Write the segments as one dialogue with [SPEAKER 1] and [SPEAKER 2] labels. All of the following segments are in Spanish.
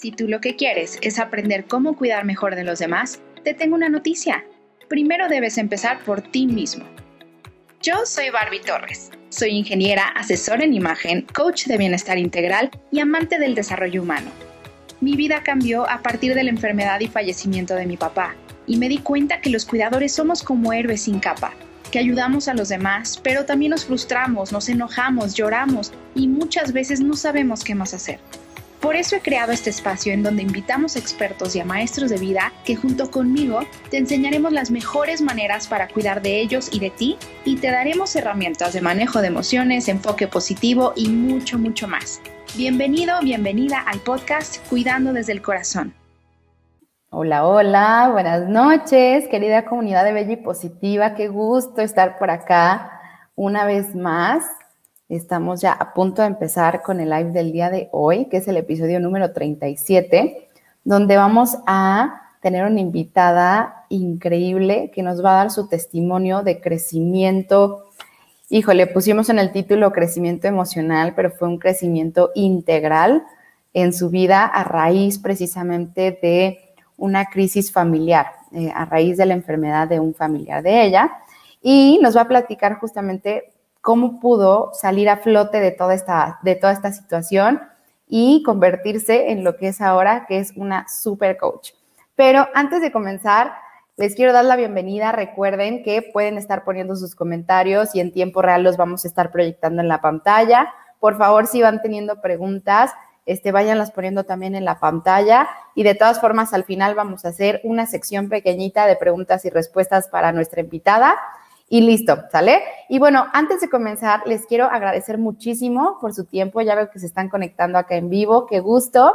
[SPEAKER 1] Si tú lo que quieres es aprender cómo cuidar mejor de los demás, te tengo una noticia. Primero debes empezar por ti mismo. Yo soy Barbie Torres. Soy ingeniera, asesora en imagen, coach de bienestar integral y amante del desarrollo humano. Mi vida cambió a partir de la enfermedad y fallecimiento de mi papá, y me di cuenta que los cuidadores somos como héroes sin capa, que ayudamos a los demás, pero también nos frustramos, nos enojamos, lloramos y muchas veces no sabemos qué más hacer. Por eso he creado este espacio en donde invitamos a expertos y a maestros de vida que junto conmigo te enseñaremos las mejores maneras para cuidar de ellos y de ti y te daremos herramientas de manejo de emociones, enfoque positivo y mucho, mucho más. Bienvenido, bienvenida al podcast Cuidando desde el Corazón.
[SPEAKER 2] Hola, hola, buenas noches, querida comunidad de Bella y Positiva, qué gusto estar por acá una vez más. Estamos ya a punto de empezar con el live del día de hoy, que es el episodio número 37, donde vamos a tener una invitada increíble que nos va a dar su testimonio de crecimiento. Híjole, pusimos en el título crecimiento emocional, pero fue un crecimiento integral en su vida a raíz precisamente de una crisis familiar, eh, a raíz de la enfermedad de un familiar de ella. Y nos va a platicar justamente cómo pudo salir a flote de toda esta, de toda esta situación y convertirse en lo que es ahora, que es una super coach. Pero antes de comenzar, les quiero dar la bienvenida. Recuerden que pueden estar poniendo sus comentarios y en tiempo real los vamos a estar proyectando en la pantalla. Por favor, si van teniendo preguntas, este, váyanlas poniendo también en la pantalla. Y de todas formas, al final vamos a hacer una sección pequeñita de preguntas y respuestas para nuestra invitada y listo, ¿sale? Y bueno, antes de comenzar, les quiero agradecer muchísimo por su tiempo. Ya veo que se están conectando acá en vivo, qué gusto.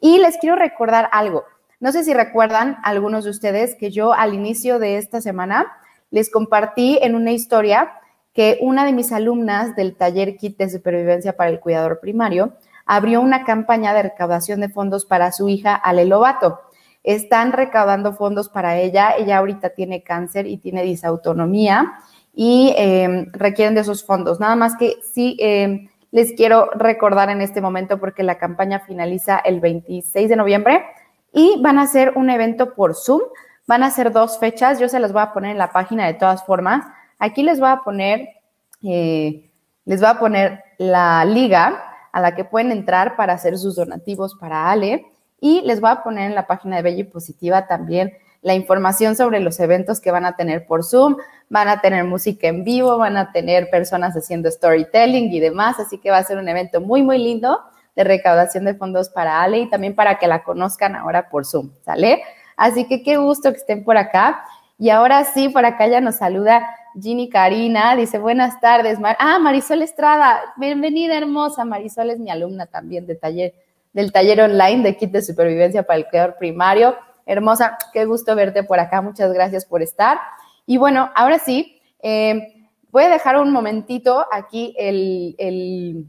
[SPEAKER 2] Y les quiero recordar algo. No sé si recuerdan algunos de ustedes que yo al inicio de esta semana les compartí en una historia que una de mis alumnas del taller Kit de Supervivencia para el Cuidador Primario abrió una campaña de recaudación de fondos para su hija Ale Lobato están recaudando fondos para ella. Ella ahorita tiene cáncer y tiene disautonomía y em, requieren de esos fondos. Nada más que sí em, les quiero recordar en este momento porque la campaña finaliza el 26 de noviembre y van a hacer un evento por Zoom. Van a ser dos fechas. Yo se las voy a poner en la página de todas formas. Aquí les voy a poner, eh, les voy a poner la liga a la que pueden entrar para hacer sus donativos para Ale. Y les voy a poner en la página de Bella y Positiva también la información sobre los eventos que van a tener por Zoom. Van a tener música en vivo, van a tener personas haciendo storytelling y demás. Así que va a ser un evento muy, muy lindo de recaudación de fondos para Ale y también para que la conozcan ahora por Zoom, ¿sale? Así que qué gusto que estén por acá. Y ahora sí, por acá ya nos saluda Ginny Karina, dice buenas tardes. ah, Marisol Estrada, bienvenida hermosa. Marisol es mi alumna también de taller del taller online de kit de supervivencia para el cuidador primario. Hermosa, qué gusto verte por acá. Muchas gracias por estar. Y bueno, ahora sí, eh, voy a dejar un momentito aquí el, el,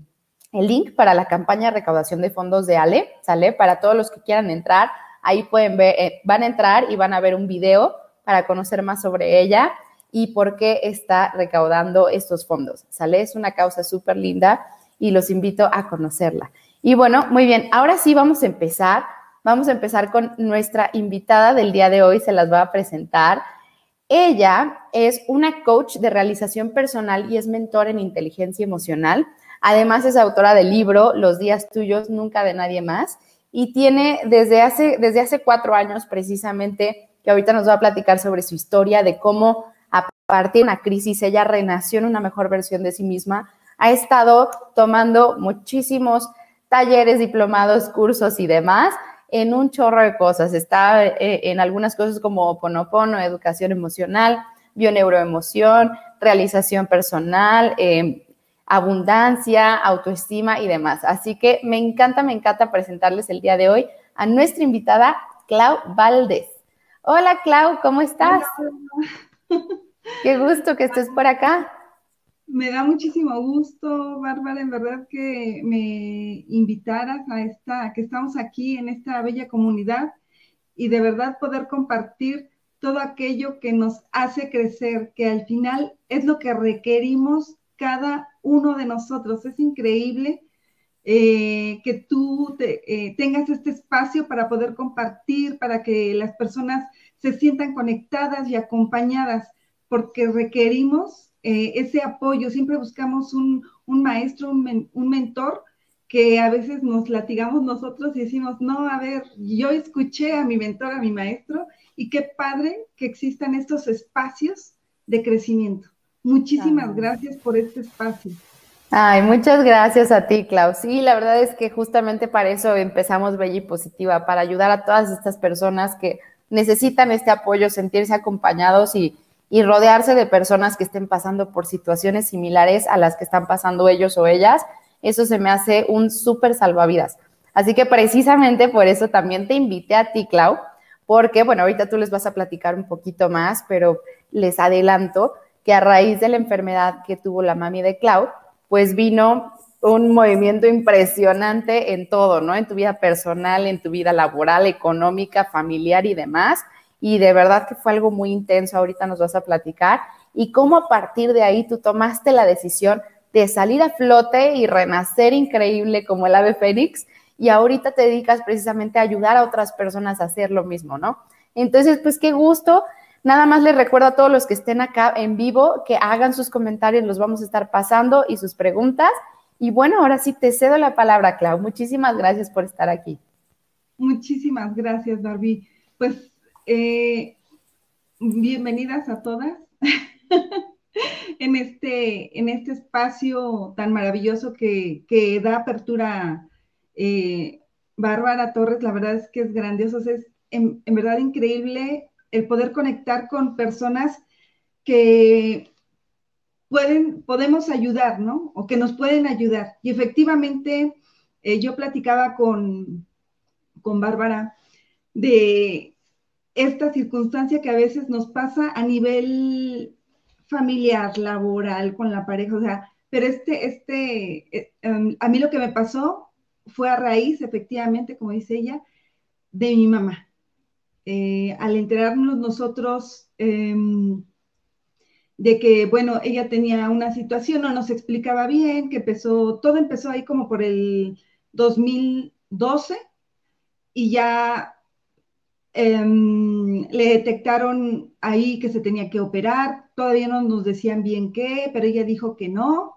[SPEAKER 2] link para la campaña de recaudación de fondos de Ale, ¿sale? Para todos los que quieran entrar, ahí pueden ver, eh, van a entrar y van a ver un video para conocer más sobre ella y por qué está recaudando estos fondos, ¿sale? Es una causa súper linda y los invito a conocerla. Y bueno, muy bien, ahora sí vamos a empezar. Vamos a empezar con nuestra invitada del día de hoy, se las va a presentar. Ella es una coach de realización personal y es mentor en inteligencia emocional. Además es autora del libro Los días tuyos, nunca de nadie más. Y tiene desde hace, desde hace cuatro años precisamente, que ahorita nos va a platicar sobre su historia, de cómo a partir de una crisis ella renació en una mejor versión de sí misma. Ha estado tomando muchísimos talleres, diplomados, cursos y demás en un chorro de cosas. Está eh, en algunas cosas como Ponopono, educación emocional, bioneuroemoción, realización personal, em, abundancia, autoestima y demás. Así que me encanta, me encanta presentarles el día de hoy a nuestra invitada, Clau Valdés. Hola, Clau, ¿cómo estás? Qué gusto que estés por acá.
[SPEAKER 3] Me da muchísimo gusto, Bárbara, en verdad que me invitaras a esta, que estamos aquí en esta bella comunidad y de verdad poder compartir todo aquello que nos hace crecer, que al final es lo que requerimos cada uno de nosotros. Es increíble eh, que tú eh, tengas este espacio para poder compartir, para que las personas se sientan conectadas y acompañadas, porque requerimos eh, ese apoyo. Siempre buscamos un, maestro, un, un mentor que a veces nos latigamos nosotros y decimos, no, a ver, yo escuché a mi mentor, a mi maestro, y qué padre que existan estos espacios de crecimiento. Muchísimas gracias por este espacio.
[SPEAKER 2] Ay, muchas gracias a ti, Klaus. Sí, la verdad es que justamente para eso empezamos Bella y Positiva, para ayudar a todas estas personas que necesitan este apoyo, sentirse acompañados y, y rodearse de personas que estén pasando por situaciones similares a las que están pasando ellos o ellas. Eso se me hace un súper salvavidas. Así que precisamente por eso también te invité a ti, Clau, porque, bueno, ahorita tú les vas a platicar un poquito más, pero les adelanto que a raíz de la enfermedad que tuvo la mami de Clau, pues vino un movimiento impresionante en todo, ¿no? En tu vida personal, en tu vida laboral, económica, familiar y demás. Y de verdad que fue algo muy intenso, ahorita nos vas a platicar. Y cómo a partir de ahí tú tomaste la decisión de salir a flote y renacer increíble como el ave fénix. Y ahorita te dedicas precisamente a ayudar a otras personas a hacer lo mismo, ¿no? Entonces, pues qué gusto Nada más les recuerdo a todos los que estén acá en vivo que hagan sus comentarios, los vamos a estar pasando y sus preguntas. Y bueno, ahora sí te cedo la palabra, Clau. Muchísimas gracias por estar aquí.
[SPEAKER 3] Muchísimas gracias, Barbie. Pues eh, bienvenidas a todas en, este, en este espacio tan maravilloso que, da apertura eh, Bárbara Torres. La verdad es que es grandioso, es en verdad increíble el poder conectar con personas que pueden, podemos ayudar, ¿no? O que nos pueden ayudar. Y efectivamente, eh, yo platicaba con, con Bárbara de esta circunstancia que a veces nos pasa a nivel familiar, laboral, con la pareja, o sea, pero este, este, eh, em, a mí lo que me pasó fue a raíz, efectivamente, como dice ella, de mi mamá. Eh, al enterarnos nosotros em, de que, bueno, ella tenía una situación, no nos explicaba bien, que empezó, todo empezó ahí como por el 2012 y ya em, le detectaron ahí que se tenía que operar, todavía no nos decían bien qué, pero ella dijo que no,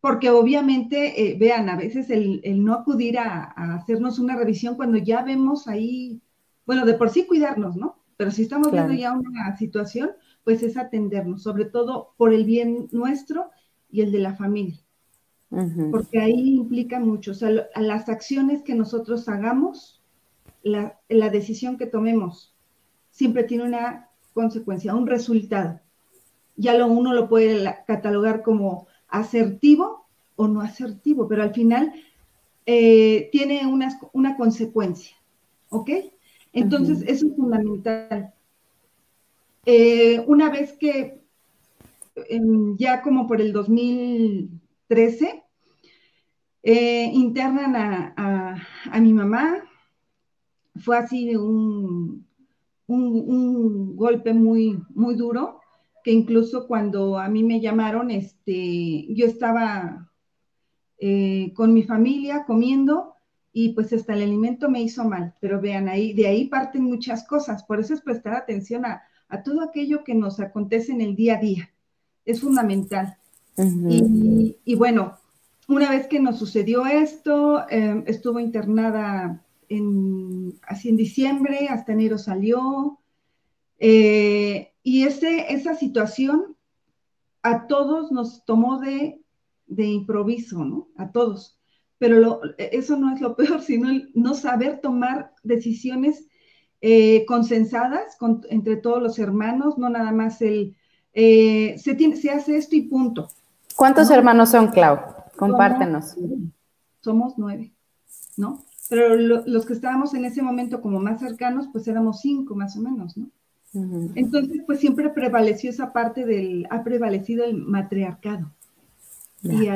[SPEAKER 3] porque obviamente, eh, vean, a veces el, no acudir a, hacernos una revisión cuando ya vemos ahí bueno, de por sí cuidarnos, ¿no? Pero si estamos viendo ya una situación, pues es atendernos, sobre todo por el bien nuestro y el de la familia. Porque ahí implica mucho, o sea, las acciones que nosotros hagamos, la, decisión que tomemos, siempre tiene una consecuencia, un resultado. Ya lo uno lo puede catalogar como asertivo o no asertivo, pero al final eh, tiene una, una consecuencia, ¿ok? Entonces, eso es fundamental. Eh, una vez que ya como por el 2013, eh, internan a, mi mamá, fue así un, un, golpe muy, muy duro, que incluso cuando a mí me llamaron, este, yo estaba eh, con mi familia comiendo y pues hasta el alimento me hizo mal. Pero vean, ahí, de ahí parten muchas cosas. Por eso es prestar atención a, todo aquello que nos acontece en el día a día. Es fundamental. y, bueno, una vez que nos sucedió esto, em, estuvo internada en, así en diciembre, hasta enero salió. Eh, y ese, esa situación a todos nos tomó de, de improviso, ¿no? A todos pero eso no es lo peor, sino el no saber tomar decisiones eh, consensadas entre todos los hermanos, no nada más el, eh, se, tiene, se hace esto y punto.
[SPEAKER 2] ¿Cuántos hermanos son, Clau? Compártenos.
[SPEAKER 3] Somos, nueve, ¿no? Pero los que estábamos en ese momento como más cercanos, pues éramos cinco más o menos, ¿no? Entonces, pues siempre prevaleció esa parte del, ha prevalecido el matriarcado. Y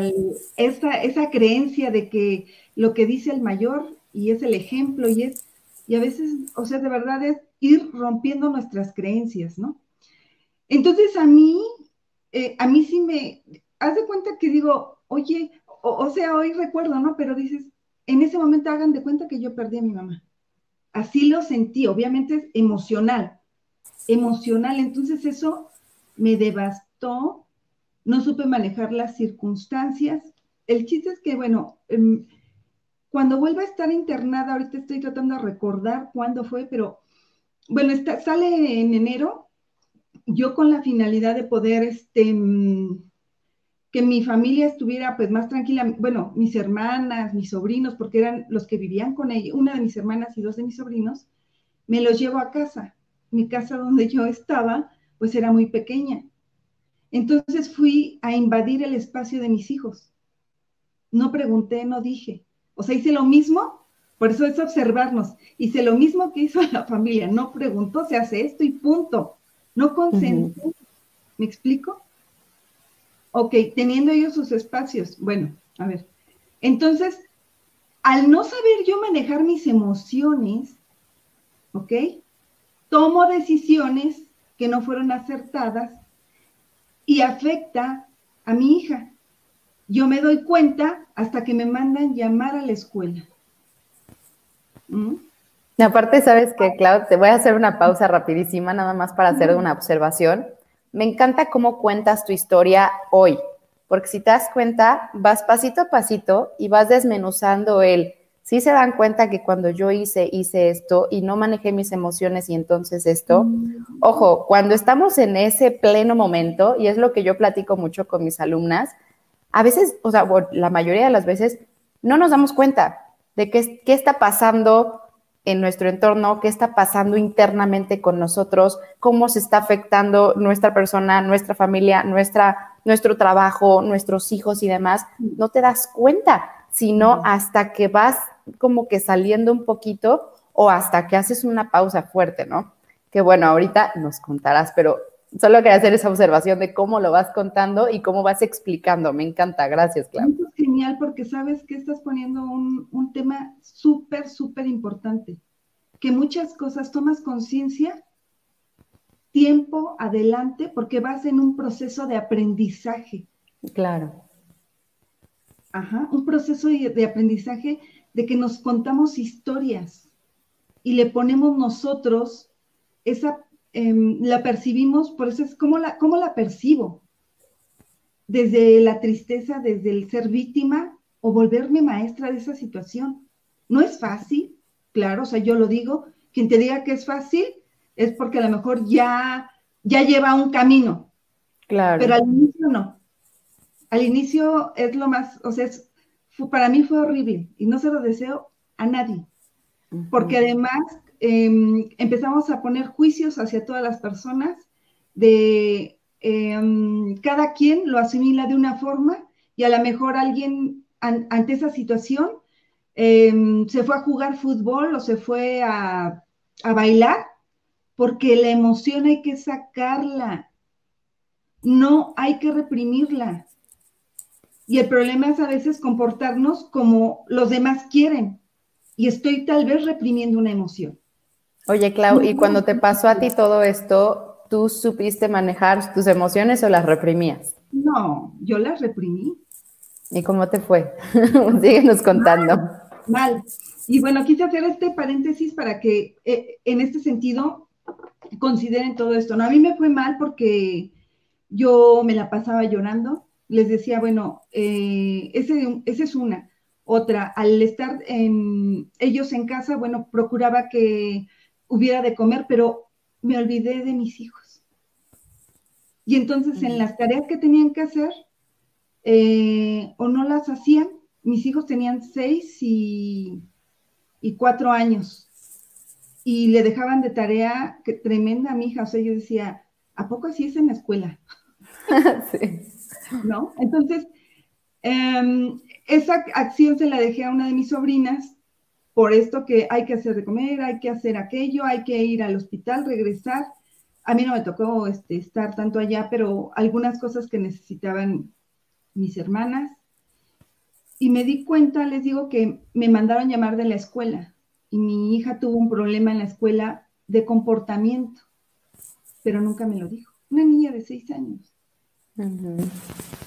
[SPEAKER 3] esa, esa creencia de que lo que dice el mayor y es el ejemplo y es, y a veces, o sea, de verdad es ir rompiendo nuestras creencias, ¿no? Entonces a mí, eh, a mí sí me, haz de cuenta que digo, oye, o, sea, hoy recuerdo, ¿no? Pero dices, en ese momento hagan de cuenta que yo perdí a mi mamá. Así lo sentí, obviamente es emocional, emocional. Entonces eso me devastó, no supe manejar las circunstancias. El chiste es que, bueno, em, cuando vuelva a estar internada, ahorita estoy tratando de recordar cuándo fue, pero bueno, está, sale en enero, yo con la finalidad de poder, este, mm, que mi familia estuviera pues más tranquila, bueno, mis hermanas, mis sobrinos, porque eran los que vivían con ella, una de mis hermanas y dos de mis sobrinos, me los llevo a casa. Mi casa donde yo estaba, pues era muy pequeña. Entonces fui a invadir el espacio de mis hijos. No pregunté, no dije. O sea, hice lo mismo, por eso es observarnos. Hice lo mismo que hizo la familia. No preguntó, se hace esto y punto. No consenté. ¿Me explico? Ok, teniendo ellos sus espacios. Bueno, a ver. Entonces, al no saber yo manejar mis emociones, ¿ok? Tomo decisiones que no fueron acertadas y afecta a mi hija. Yo me doy cuenta hasta que me mandan llamar a la escuela.
[SPEAKER 2] ¿Mm? Aparte, sabes que, Clau, te voy a hacer una pausa rapidísima, nada más para hacer una observación. Me encanta cómo cuentas tu historia hoy, porque si te das cuenta, vas pasito a pasito y vas desmenuzando el, sí se dan cuenta que cuando yo hice, hice esto y no manejé mis emociones y entonces esto, ojo, cuando estamos en ese pleno momento, y es lo que yo platico mucho con mis alumnas, a veces, o sea, la mayoría de las veces, no nos damos cuenta de qué, qué está pasando en nuestro entorno, qué está pasando internamente con nosotros, cómo se está afectando nuestra persona, nuestra familia, nuestra, nuestro trabajo, nuestros hijos y demás. No te das cuenta, sino hasta que vas como que saliendo un poquito o hasta que haces una pausa fuerte, ¿no? Que bueno, ahorita nos contarás, pero solo quería hacer esa observación de cómo lo vas contando y cómo vas explicando. Me encanta. Gracias, Clau.
[SPEAKER 3] es genial porque sabes que estás poniendo un, un tema súper, súper importante. Que muchas cosas tomas conciencia tiempo adelante porque vas en un proceso de aprendizaje.
[SPEAKER 2] Claro.
[SPEAKER 3] Ajá, un proceso de aprendizaje de que nos contamos historias y le ponemos nosotros esa Em, la percibimos, por eso es como la, cómo la percibo. Desde la tristeza, desde el ser víctima o volverme maestra de esa situación. No es fácil, claro, o sea, yo lo digo, quien te diga que es fácil es porque a lo mejor ya, ya lleva un camino. Claro. Pero al inicio no. Al inicio es lo más, o sea, para mí fue horrible y no se lo deseo a nadie. Porque además Em, empezamos a poner juicios hacia todas las personas, de em, cada quien lo asimila de una forma y a lo mejor alguien ante esa situación em, se fue a jugar fútbol o se fue a, a bailar, porque la emoción hay que sacarla, no hay que reprimirla. Y el problema es a veces comportarnos como los demás quieren. Y estoy tal vez reprimiendo una emoción.
[SPEAKER 2] Oye, Clau, ¿y cuando te pasó a ti todo esto, tú supiste manejar tus emociones o las reprimías?
[SPEAKER 3] No, yo las reprimí.
[SPEAKER 2] ¿Y cómo te fue? Síguenos contando.
[SPEAKER 3] Mal, Y bueno, quise hacer este paréntesis para que eh, en este sentido consideren todo esto. No, a mí me fue mal porque yo me la pasaba llorando. Les decía, bueno, eh, ese, esa es una. Otra, al estar en, ellos en casa, bueno, procuraba que hubiera de comer, pero me olvidé de mis hijos. Y entonces en las tareas que tenían que hacer, eh, o no las hacían, mis hijos tenían seis y, cuatro años, y le dejaban de tarea que tremenda a mi hija, o sea, yo decía, ¿a poco así es en la escuela? sí. ¿No? Entonces, em, esa acción se la dejé a una de mis sobrinas por esto que hay que hacer de comer, hay que hacer aquello, hay que ir al hospital, regresar. A mí no me tocó este, estar tanto allá, pero algunas cosas que necesitaban mis hermanas. Y me di cuenta, les digo, que me mandaron llamar de la escuela y mi hija tuvo un problema en la escuela de comportamiento, pero nunca me lo dijo. Una niña de seis años.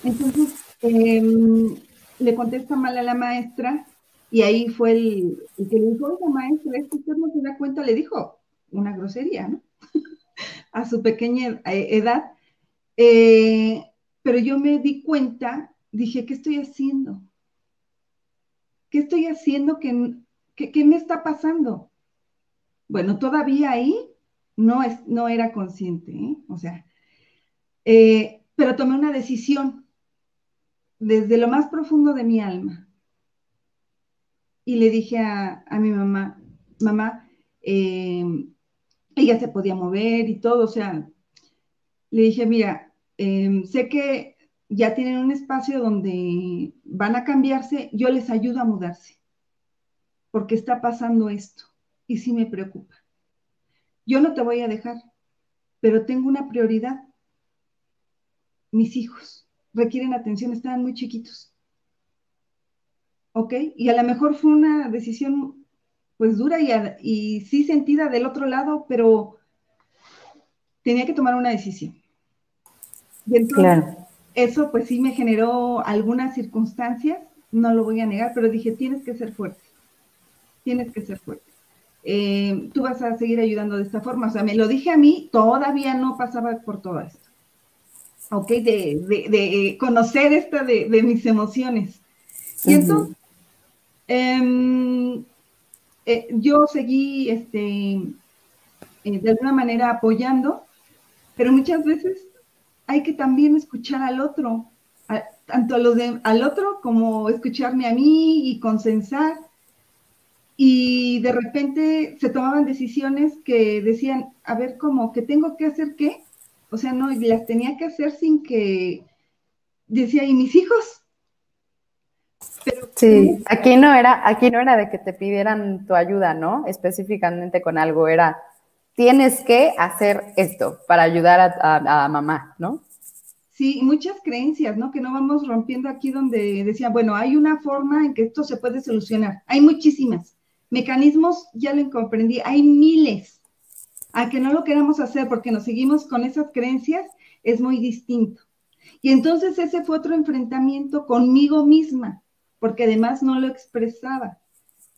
[SPEAKER 3] Entonces, em, le contesta mal a la maestra y ahí fue el, que le dijo, oiga maestra, es que no se da cuenta, le dijo una grosería, ¿no? a su pequeña eh, edad. Eh, pero yo me di cuenta, dije, ¿qué estoy haciendo? ¿Qué estoy haciendo? ¿Qué, qué, me está pasando? Bueno, todavía ahí no, es, no era consciente, ¿eh? o sea, pero tomé una decisión desde lo más profundo de mi alma. Y le dije a, mi mamá, mamá, eh, ella se podía mover y todo, o sea, le dije, mira, em, sé que ya tienen un espacio donde van a cambiarse, yo les ayudo a mudarse, porque está pasando esto y sí me preocupa. Yo no te voy a dejar, pero tengo una prioridad. Mis hijos requieren atención, estaban muy chiquitos. ¿Ok? Y a lo mejor fue una decisión pues dura y, y sí sentida del otro lado, pero tenía que tomar una decisión. claro. eso pues sí me generó algunas circunstancias, no lo voy a negar, pero dije, tienes que ser fuerte, tienes que ser fuerte. Eh, tú vas a seguir ayudando de esta forma, o sea, me lo dije a mí, todavía no pasaba por todo esto. ¿ok? De, conocer esta de, mis emociones. Y entonces, em, eh, yo seguí, este, eh, de alguna manera apoyando, pero muchas veces hay que también escuchar al otro, tanto a los de, al otro como escucharme a mí y consensar. Y de repente se tomaban decisiones que decían, a ver, ¿cómo? ¿Que tengo que hacer qué? O sea, no, las tenía que hacer sin que decía, ¿y mis hijos?
[SPEAKER 2] Sí, aquí no era, aquí no era de que te pidieran tu ayuda, ¿no? Específicamente con algo, era tienes que hacer esto para ayudar a, mamá, ¿no?
[SPEAKER 3] Sí, muchas creencias, ¿no? Que no vamos rompiendo aquí donde decía, bueno, hay una forma en que esto se puede solucionar. Hay muchísimas. Mecanismos, ya lo comprendí, hay miles a que no lo queramos hacer porque nos seguimos con esas creencias, es muy distinto. Y entonces ese fue otro enfrentamiento conmigo misma, porque además no lo expresaba.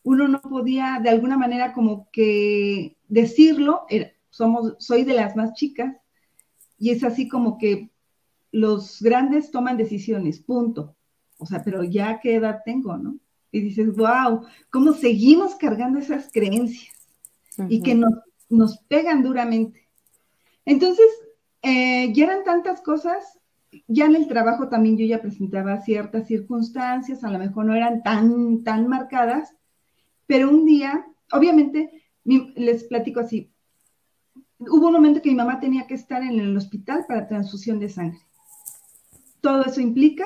[SPEAKER 3] Uno no podía de alguna manera como que decirlo, somos, soy de las más chicas, y es así como que los grandes toman decisiones, punto. O sea, pero ya qué edad tengo, ¿no? Y dices, wow, ¿cómo seguimos cargando esas creencias? Y que nos nos pegan duramente. Entonces, eh, ya eran tantas cosas, ya en el trabajo también yo ya presentaba ciertas circunstancias, a lo mejor no eran tan, tan marcadas, pero un día, obviamente, les platico así, hubo un momento que mi mamá tenía que estar en el hospital para transfusión de sangre. Todo eso implica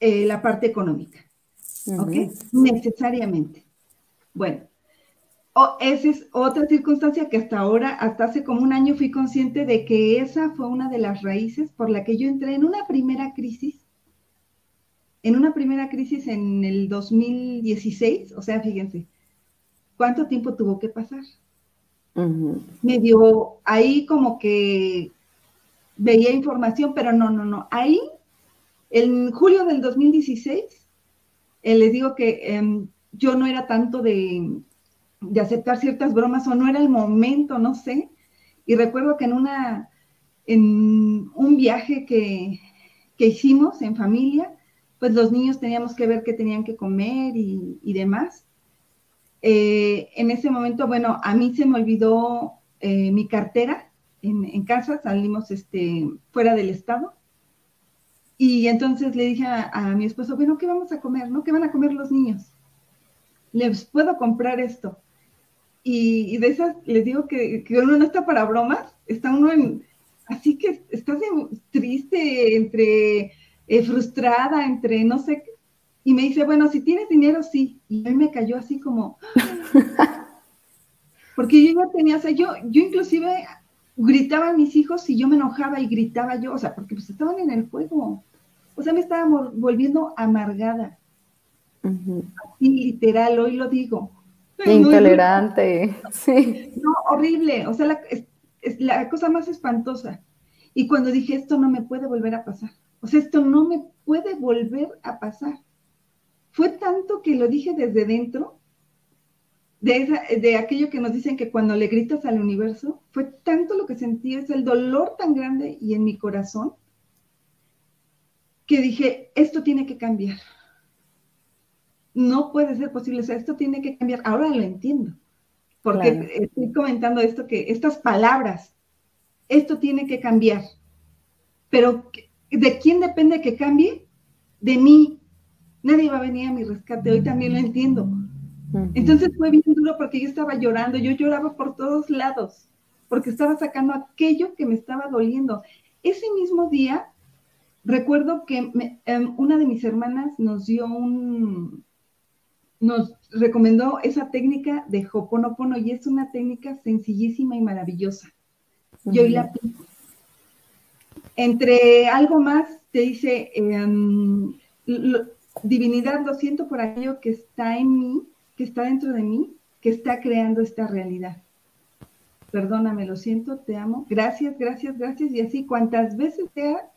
[SPEAKER 3] eh, la parte económica, ¿ok? Necesariamente. Bueno, esa es otra circunstancia que hasta ahora, hasta hace como un año fui consciente de que esa fue una de las raíces por la que yo entré en una primera crisis, en una primera crisis en el 2016, o sea, fíjense, ¿cuánto tiempo tuvo que pasar? Me dio ahí como que veía información, pero no, no, no, ahí, en julio del 2016, eh, les digo que em, yo no era tanto de de aceptar ciertas bromas o no era el momento, no sé. Y recuerdo que en una, en un viaje que, hicimos en familia, pues los niños teníamos que ver qué tenían que comer y, demás. Eh, en ese momento, bueno, a mí se me olvidó eh, mi cartera en, casa, salimos este, fuera del estado. Y entonces le dije a, a, mi esposo, bueno, ¿qué vamos a comer? ¿No? ¿Qué van a comer los niños? ¿Les puedo comprar esto? Y, de esas les digo que, uno no está para bromas, está uno en, así que estás triste, entre eh, frustrada, entre no sé qué. Y me dice, bueno, si tienes dinero, sí. Y a mí me cayó así como, porque yo ya tenía, o sea, yo, yo inclusive gritaba a mis hijos y yo me enojaba y gritaba yo, o sea, porque pues estaban en el juego. O sea, me estaba volviendo amargada. Así literal, hoy lo digo.
[SPEAKER 2] Intolerante, sí.
[SPEAKER 3] No, horrible, o sea, es, la cosa más espantosa. Y cuando dije, esto no me puede volver a pasar, o sea, esto no me, puede volver a pasar. Fue tanto que lo dije desde dentro, de, de aquello que nos dicen que cuando le gritas al universo, fue tanto lo que sentí, es el dolor tan grande y en mi corazón, que dije, esto tiene que cambiar. No puede ser posible, o sea, esto tiene que cambiar. Ahora lo entiendo, porque estoy comentando esto, que estas palabras, esto tiene que cambiar. Pero ¿de quién depende que cambie? De mí. Nadie va a venir a mi rescate, hoy también lo entiendo. Entonces fue bien duro porque yo estaba llorando, yo lloraba por todos lados, porque estaba sacando aquello que me estaba doliendo. Ese mismo día Recuerdo que em, una de mis hermanas nos dio un, nos recomendó esa técnica de Hoponopono y es una técnica sencillísima y maravillosa. Yo la aplico. Entre algo más, te dice, em, divinidad, lo siento por aquello que está en mí, que está dentro de mí, que está creando esta realidad. Perdóname, lo siento, te amo. Gracias, gracias, gracias. Y así, cuantas veces sea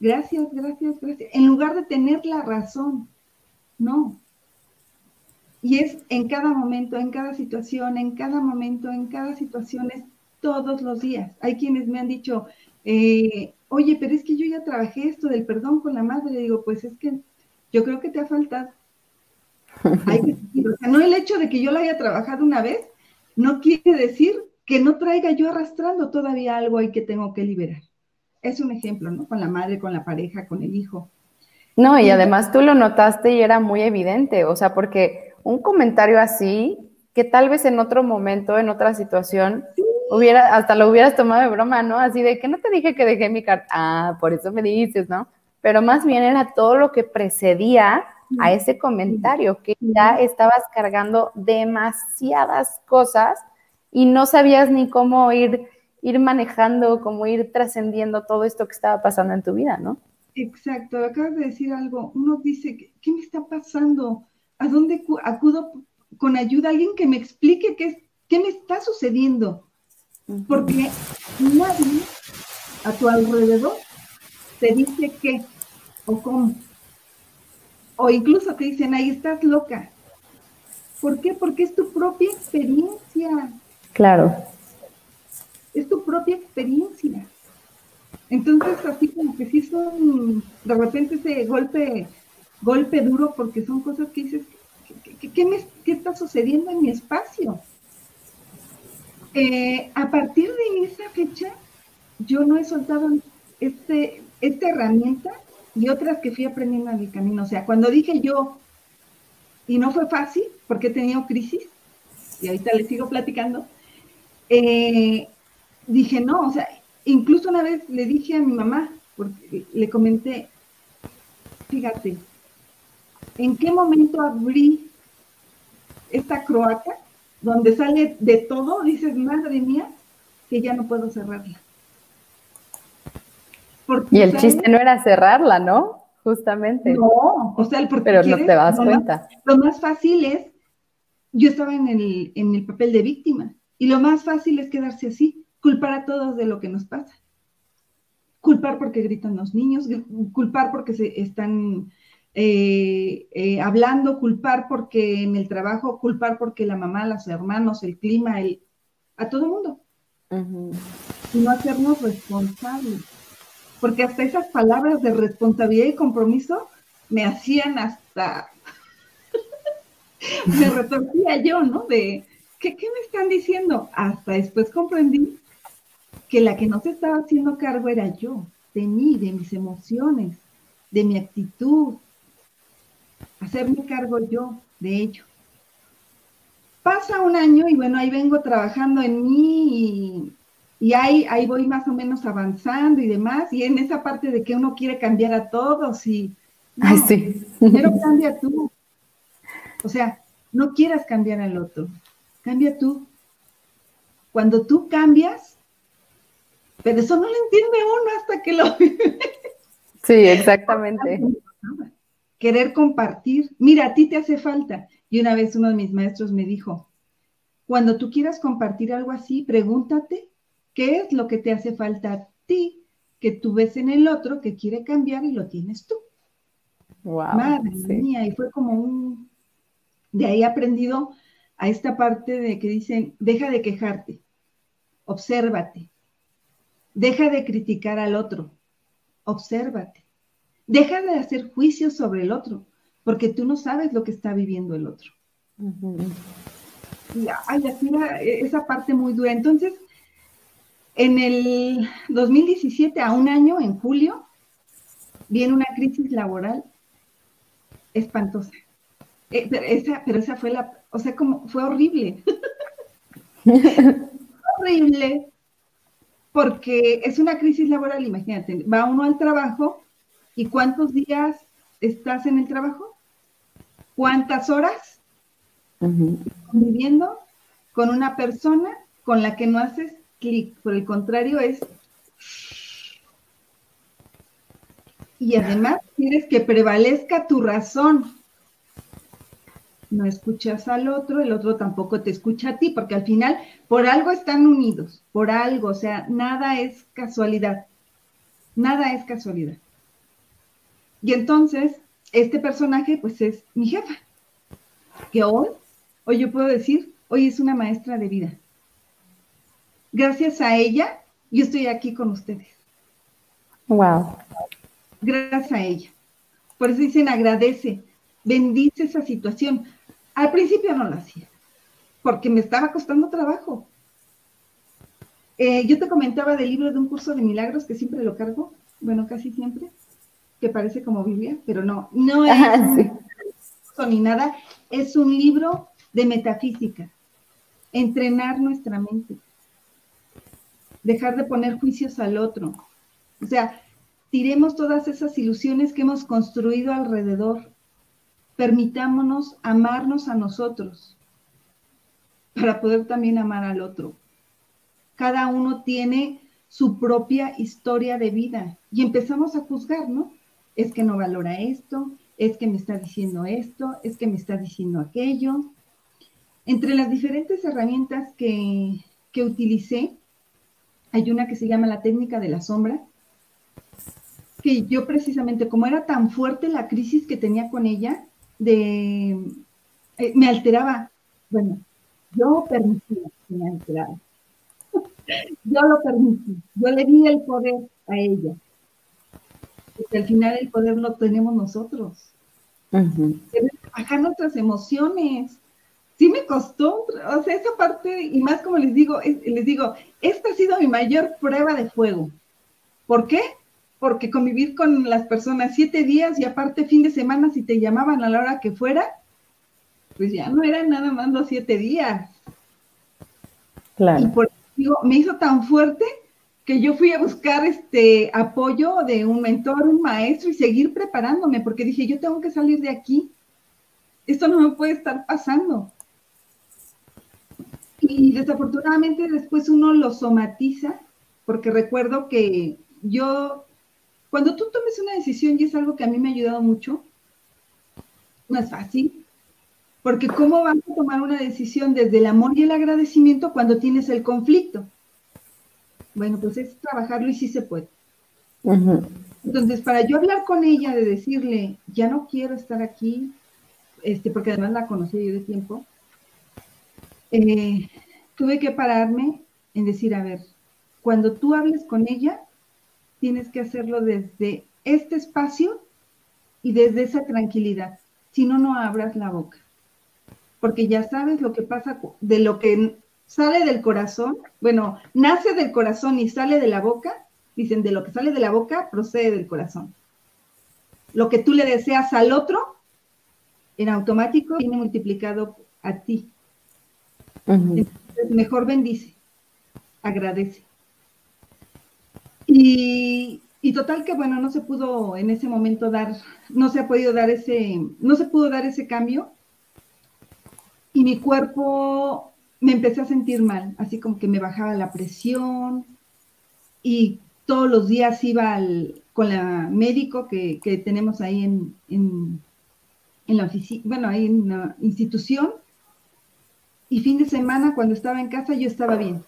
[SPEAKER 3] Gracias, gracias, gracias. En lugar de tener la razón, no. Y es en cada momento, en cada situación, en cada momento, en cada situación, es todos los días. Hay quienes me han dicho, eh, oye, pero es que yo ya trabajé esto del perdón con la madre. digo, pues es que yo creo que te ha faltado. o sea, no el hecho de que yo la haya trabajado una vez, no quiere decir que no traiga yo arrastrando todavía algo ahí que tengo que liberar es un ejemplo, ¿no? Con la madre, con la pareja, con el hijo.
[SPEAKER 2] No, y además tú lo notaste y era muy evidente, o sea, porque un comentario así, que tal vez en otro momento, en otra situación, hubiera, hasta lo hubieras tomado de broma, ¿no? Así de que no te dije que dejé mi carta, ah, por eso me dices, ¿no? Pero más bien era todo lo que precedía a ese comentario, que ya estabas cargando demasiadas cosas y no sabías ni cómo ir ir manejando, como ir trascendiendo todo esto que estaba pasando en tu vida, ¿no?
[SPEAKER 3] Exacto, acabas de decir algo. Uno dice, ¿qué me está pasando? ¿A dónde acudo con ayuda? Alguien que me explique qué, qué me está sucediendo. Porque nadie a tu alrededor te dice qué o cómo. O incluso te dicen, ahí estás loca. ¿Por qué? Porque es tu propia experiencia.
[SPEAKER 2] Claro
[SPEAKER 3] es tu propia experiencia. Entonces, así como que sí son de repente ese golpe, golpe duro, porque son cosas que dices, ¿qué, está sucediendo en mi espacio? Eh, a partir de esa fecha, yo no he soltado este, esta herramienta y otras que fui aprendiendo en el camino. O sea, cuando dije yo, y no fue fácil, porque he tenido crisis, y ahorita les sigo platicando, eh, dije, no, o sea, incluso una vez le dije a mi mamá, porque le comenté, fíjate, ¿en qué momento abrí esta croata donde sale de todo? Dices, madre mía, que ya no puedo cerrarla.
[SPEAKER 2] y el chiste no era cerrarla, ¿no? Justamente.
[SPEAKER 3] No, o sea, el
[SPEAKER 2] porque Pero no te das cuenta.
[SPEAKER 3] lo más fácil es, yo estaba en el, en el papel de víctima, y lo más fácil es quedarse así culpar a todos de lo que nos pasa. Culpar porque gritan los niños, culpar porque se están eh, eh, hablando, culpar porque en el trabajo, culpar porque la mamá, los hermanos, el clima, el, a todo mundo. Y no hacernos responsables. Porque hasta esas palabras de responsabilidad y compromiso me hacían hasta, me retorcía yo, ¿no? De, ¿qué, ¿qué, me están diciendo? Hasta después comprendí que la que no se estaba haciendo cargo era yo, de mí, de mis emociones, de mi actitud, hacerme cargo yo de ello. Pasa un año y bueno, ahí vengo trabajando en mí y, ahí, ahí voy más o menos avanzando y demás, y en esa parte de que uno quiere cambiar a todos y...
[SPEAKER 2] Ay, sí.
[SPEAKER 3] Primero cambia tú. O sea, no quieras cambiar al otro, cambia tú. Cuando tú cambias, pero eso no lo entiende uno hasta que lo
[SPEAKER 2] Sí, exactamente.
[SPEAKER 3] Querer compartir. Mira, a ti te hace falta. Y una vez uno de mis maestros me dijo, cuando tú quieras compartir algo así, pregúntate qué es lo que te hace falta a ti, que tú ves en el otro que quiere cambiar y lo tienes tú. Madre mía, y fue como un... De ahí he aprendido a esta parte de que dicen, deja de quejarte, obsérvate, deja de criticar al otro, obsérvate, deja de hacer juicios sobre el otro, porque tú no sabes lo que está viviendo el otro. Y ay, así esa parte muy dura. Entonces, en el 2017, a un año, en julio, viene una crisis laboral espantosa. Eh, pero, esa, pero esa fue la, o sea, como fue horrible. horrible, porque es una crisis laboral, imagínate, va uno al trabajo y ¿cuántos días estás en el trabajo? ¿Cuántas horas? Viviendo con una persona con la que no haces clic, por el contrario es... Y además quieres que prevalezca tu razón. No escuchas al otro, el otro tampoco te escucha a ti, porque al final por algo están unidos, por algo, o sea, nada es casualidad, nada es casualidad. Y entonces, este personaje, pues es mi jefa, que hoy, hoy yo puedo decir, hoy es una maestra de vida. Gracias a ella, yo estoy aquí con ustedes.
[SPEAKER 2] Wow.
[SPEAKER 3] Gracias a ella. Por eso dicen agradece, bendice esa situación. Al principio no lo hacía, porque me estaba costando trabajo. Eh, yo te comentaba del libro de un curso de milagros que siempre lo cargo, bueno, casi siempre, que parece como Biblia, pero no, no es ah, ni nada, es un libro de metafísica, entrenar nuestra mente dejar de poner juicios al otro. O sea, tiremos todas esas ilusiones que hemos construido alrededor. Permitámonos amarnos a nosotros para poder también amar al otro. Cada uno tiene su propia historia de vida y empezamos a juzgar, ¿no? Es que no valora esto, es que me está diciendo esto, es que me está diciendo aquello. Entre las diferentes herramientas que, que utilicé, hay una que se llama la técnica de la sombra, que yo precisamente, como era tan fuerte la crisis que tenía con ella, de, eh, me alteraba. Bueno, yo permití que me alterara. yo lo permití, yo le di el poder a ella. Porque al final el poder lo tenemos nosotros. Bajar nuestras emociones, sí me costó, o sea, esa parte, y más como les digo, les digo, esta ha sido mi mayor prueba de fuego. ¿Por qué? Porque convivir con las personas siete días y aparte fin de semana, si te llamaban a la hora que fuera, pues ya no eran nada más los siete días. Claro. Y por digo, me hizo tan fuerte que yo fui a buscar este apoyo de un mentor, un maestro y seguir preparándome, porque dije, yo tengo que salir de aquí. Esto no me puede estar pasando. Y desafortunadamente después uno lo somatiza, porque recuerdo que yo, cuando tú tomes una decisión, y es algo que a mí me ha ayudado mucho, no es fácil, porque ¿cómo vas a tomar una decisión desde el amor y el agradecimiento cuando tienes el conflicto? Bueno, pues es trabajarlo y sí se puede. Entonces, para yo hablar con ella, de decirle, ya no quiero estar aquí, este, porque además la conocí yo de tiempo, eh, tuve que pararme en decir, a ver, cuando tú hables con ella, tienes que hacerlo desde este espacio y desde esa tranquilidad. Si no, no abras la boca. Porque ya sabes lo que pasa de lo que sale del corazón, bueno, nace del corazón y sale de la boca, dicen, de lo que sale de la boca procede del corazón. Lo que tú le deseas al otro, en automático, viene multiplicado a ti mejor bendice, agradece. Y, total que bueno, no se pudo en ese momento dar, no se ha podido dar ese, no se pudo dar ese cambio. Y mi cuerpo me empecé a sentir mal, así como que me bajaba la presión y todos los días iba al, con la médico que, tenemos ahí en, en, en la oficina, bueno, ahí en la institución, y fin de semana cuando estaba en casa yo estaba bien.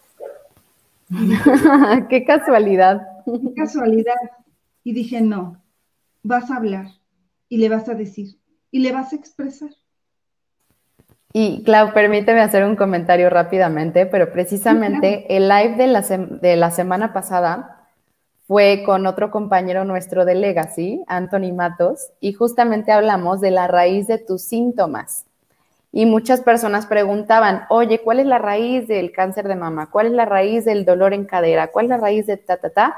[SPEAKER 2] Qué casualidad.
[SPEAKER 3] Qué casualidad. Y dije, no, vas a hablar. y le vas a decir y le vas a expresar.
[SPEAKER 2] Y Clau, permíteme hacer un comentario rápidamente, pero precisamente el live de la, de la semana pasada fue con otro compañero nuestro de Legacy, Anthony Matos, y justamente hablamos de la raíz de tus síntomas. Y muchas personas preguntaban, oye, ¿cuál es la raíz del cáncer de mama? ¿Cuál es la raíz del dolor en cadera? ¿Cuál es la raíz de ta, ta, ta?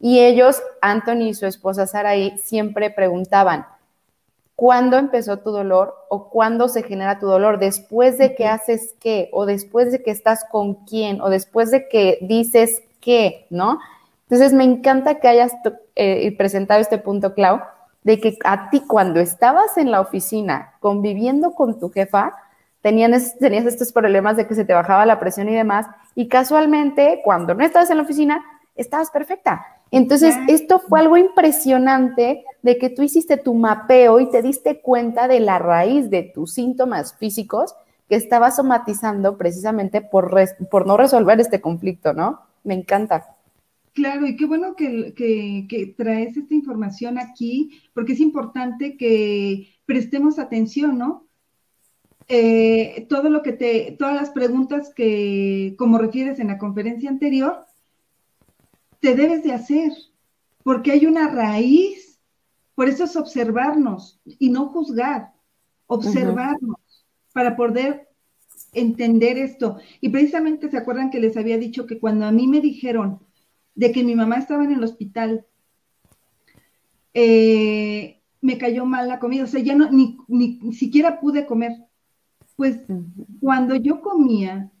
[SPEAKER 2] Y ellos, Anthony y su esposa Saraí, siempre preguntaban, ¿cuándo empezó tu dolor o cuándo se genera tu dolor? ¿Después de que haces qué? ¿O después de que estás con quién? ¿O después de que dices qué? ¿No? Entonces me encanta que hayas eh, presentado este punto, Clau, de que a ti cuando estabas en la oficina conviviendo con tu jefa, tenías, tenías estos problemas de que se te bajaba la presión y demás, y casualmente cuando no estabas en la oficina, estabas perfecta. Entonces, esto fue algo impresionante de que tú hiciste tu mapeo y te diste cuenta de la raíz de tus síntomas físicos que estabas somatizando precisamente por, por no resolver este conflicto, ¿no? Me encanta.
[SPEAKER 3] Claro, y qué bueno que, traes esta información aquí, porque es importante que prestemos atención, ¿no? Eh, todo lo que te, todas las preguntas que, como refieres en la conferencia anterior, te debes de hacer, porque hay una raíz. Por eso es observarnos y no juzgar, observarnos para poder entender esto. Y precisamente se acuerdan que les había dicho que cuando a mí me dijeron, de que mi mamá estaba en el hospital, eh, me cayó mal la comida, o sea, ya no, ni, siquiera pude comer. Pues cuando yo comía,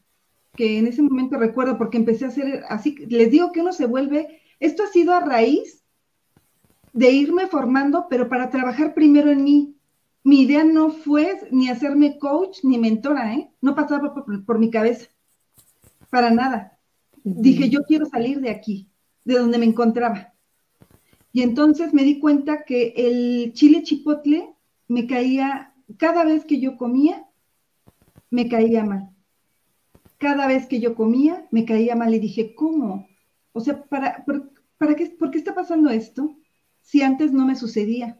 [SPEAKER 3] que en ese momento recuerdo porque empecé a hacer así, les digo que uno se vuelve, esto ha sido a raíz de irme formando, pero para trabajar primero en mí. Mi idea no fue ni hacerme coach ni mentora, ¿eh? No pasaba por mi cabeza, para nada. Dije, yo quiero salir de aquí, de donde me encontraba. Y entonces me di cuenta que el chile chipotle me caía, cada vez que yo comía, me caía mal. Cada vez que yo comía, me caía mal. Y dije, ¿cómo? O sea, ¿para, para qué, ¿por qué está pasando esto? Si antes no me sucedía.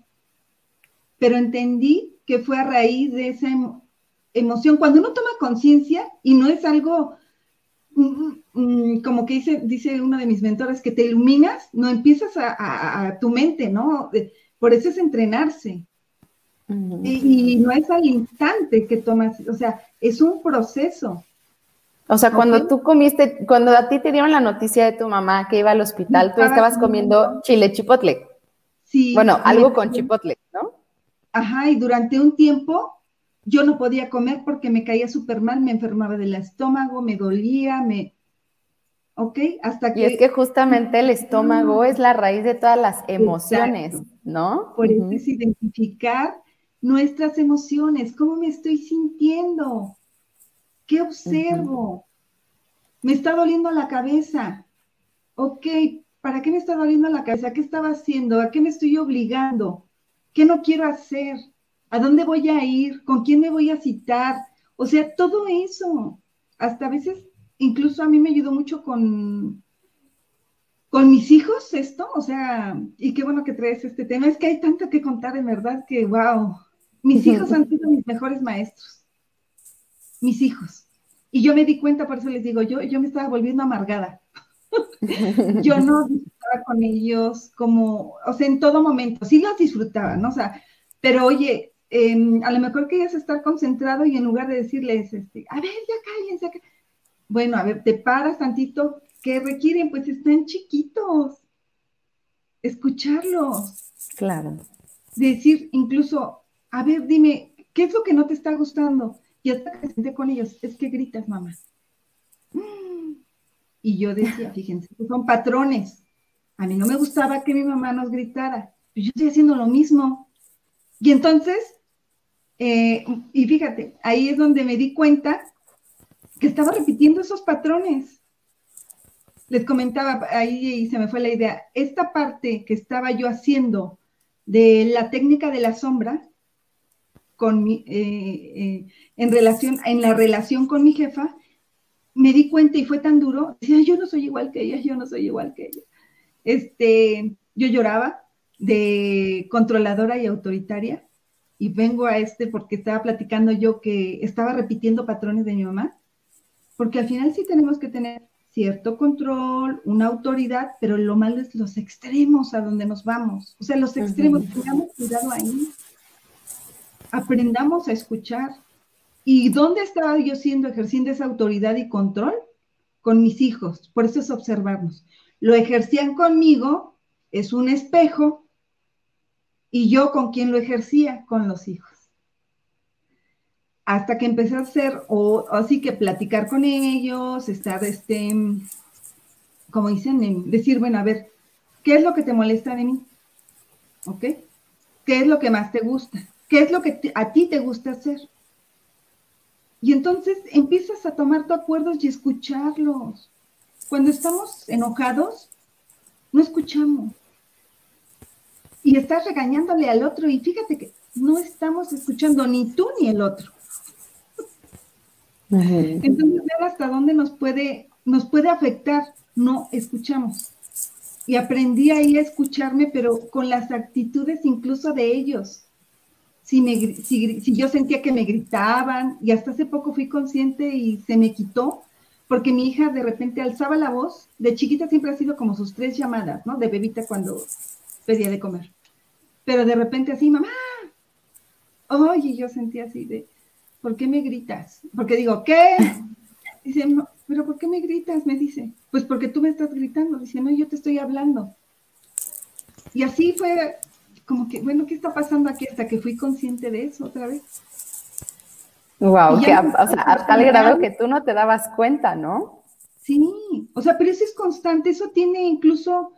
[SPEAKER 3] Pero entendí que fue a raíz de esa emoción. Cuando uno toma conciencia y no es algo Mm, como que dice, dice una de mis mentores, que te iluminas, no empiezas a, tu mente, ¿no? Por eso es entrenarse. y, no es al instante que tomas, o sea, es un proceso.
[SPEAKER 2] O sea, cuando tú comiste, cuando a ti te dieron la noticia de tu mamá que iba al hospital, tú estabas comiendo chile chipotle. Sí. Bueno, algo con chipotle, ¿no?
[SPEAKER 3] Ajá, y durante un tiempo yo no podía comer porque me caía súper mal, me enfermaba del estómago, me dolía, me... ¿Ok? Hasta que...
[SPEAKER 2] Y es que justamente el estómago es la raíz de todas las emociones, ¿no?
[SPEAKER 3] Por eso es identificar nuestras emociones, cómo me estoy sintiendo, qué observo, me está doliendo la cabeza, ok, ¿para qué me está doliendo la cabeza? ¿Qué estaba haciendo? ¿A qué me estoy obligando? ¿Qué no quiero hacer? ¿A dónde voy a ir? ¿Con quién me voy a citar? O sea, todo eso. Hasta a veces, incluso a mí me ayudó mucho con, con mis hijos esto, o sea, y qué bueno que traes este tema. Es que hay tanto que contar, en verdad, que wow. Mis hijos han sido mis mejores maestros. Mis hijos. Y yo me di cuenta, por eso les digo, yo, yo me estaba volviendo amargada. yo no disfrutaba con ellos como, o sea, en todo momento, sí los disfrutaba, ¿no? O sea, pero oye, Em, a lo mejor querías estar concentrado y en lugar de decirles, este, a ver, ya cállense. Bueno, a ver, te paras tantito. ¿Qué requieren? Pues están chiquitos. Escucharlos.
[SPEAKER 2] Claro.
[SPEAKER 3] Decir incluso, a ver, dime, ¿qué es lo que no te está gustando? Y hasta que senté con ellos, es que gritas, mamá. Y yo decía, fíjense, son patrones. A mí no me gustaba que mi mamá nos gritara. Yo estoy haciendo lo mismo. Y entonces eh, y fíjate, ahí es donde me di cuenta que estaba repitiendo esos patrones. Les comentaba, ahí se me fue la idea, esta parte que estaba yo haciendo de la técnica de la sombra, con mi, eh, eh, en, relación, en la relación con mi jefa, me di cuenta y fue tan duro, decía, yo no soy igual que ella, yo no soy igual que ella. Este, yo lloraba, de controladora y autoritaria. Y vengo a este porque estaba platicando yo que estaba repitiendo patrones de mi mamá. Porque al final sí tenemos que tener cierto control, una autoridad, pero lo malo es los extremos a donde nos vamos. O sea, los extremos, tengamos cuidado ahí. Aprendamos a escuchar. ¿Y dónde estaba yo siendo, ejerciendo esa autoridad y control? Con mis hijos. Por eso es observarnos. Lo ejercían conmigo, es un espejo, y yo con quién lo ejercía, con los hijos hasta que empecé a hacer, o, así que platicar con ellos, estar, este, como dicen, decir, bueno, a ver, ¿qué es lo que te molesta de mí? ¿Ok? ¿Qué es lo que más te gusta? ¿Qué es lo que a ti te gusta hacer? Y entonces empiezas a tomar tus acuerdos y escucharlos. Cuando estamos enojados, no escuchamos. Y estás regañándole al otro y fíjate que no estamos escuchando ni tú ni el otro. Entonces, ver hasta dónde nos puede, nos puede afectar, no escuchamos. Y aprendí ahí a escucharme, pero con las actitudes incluso de ellos. Si, me, si, yo sentía que me gritaban, y hasta hace poco fui consciente y se me quitó, porque mi hija de repente alzaba la voz, de chiquita siempre ha sido como sus tres llamadas, ¿no? De bebita cuando pedía de comer. Pero de repente así, mamá, oye, yo sentía así de, ¿por qué me gritas? Porque digo, ¿qué? Dice, pero ¿por qué me gritas? Me dice, pues porque tú me estás gritando. Dice, no, yo te estoy hablando. Y así fue como que, bueno, ¿qué está pasando aquí? Hasta que fui consciente de eso otra vez.
[SPEAKER 2] Wow, o sea, a tal grado que tú no te dabas cuenta, ¿no?
[SPEAKER 3] Sí, o sea, pero eso es constante, eso tiene incluso,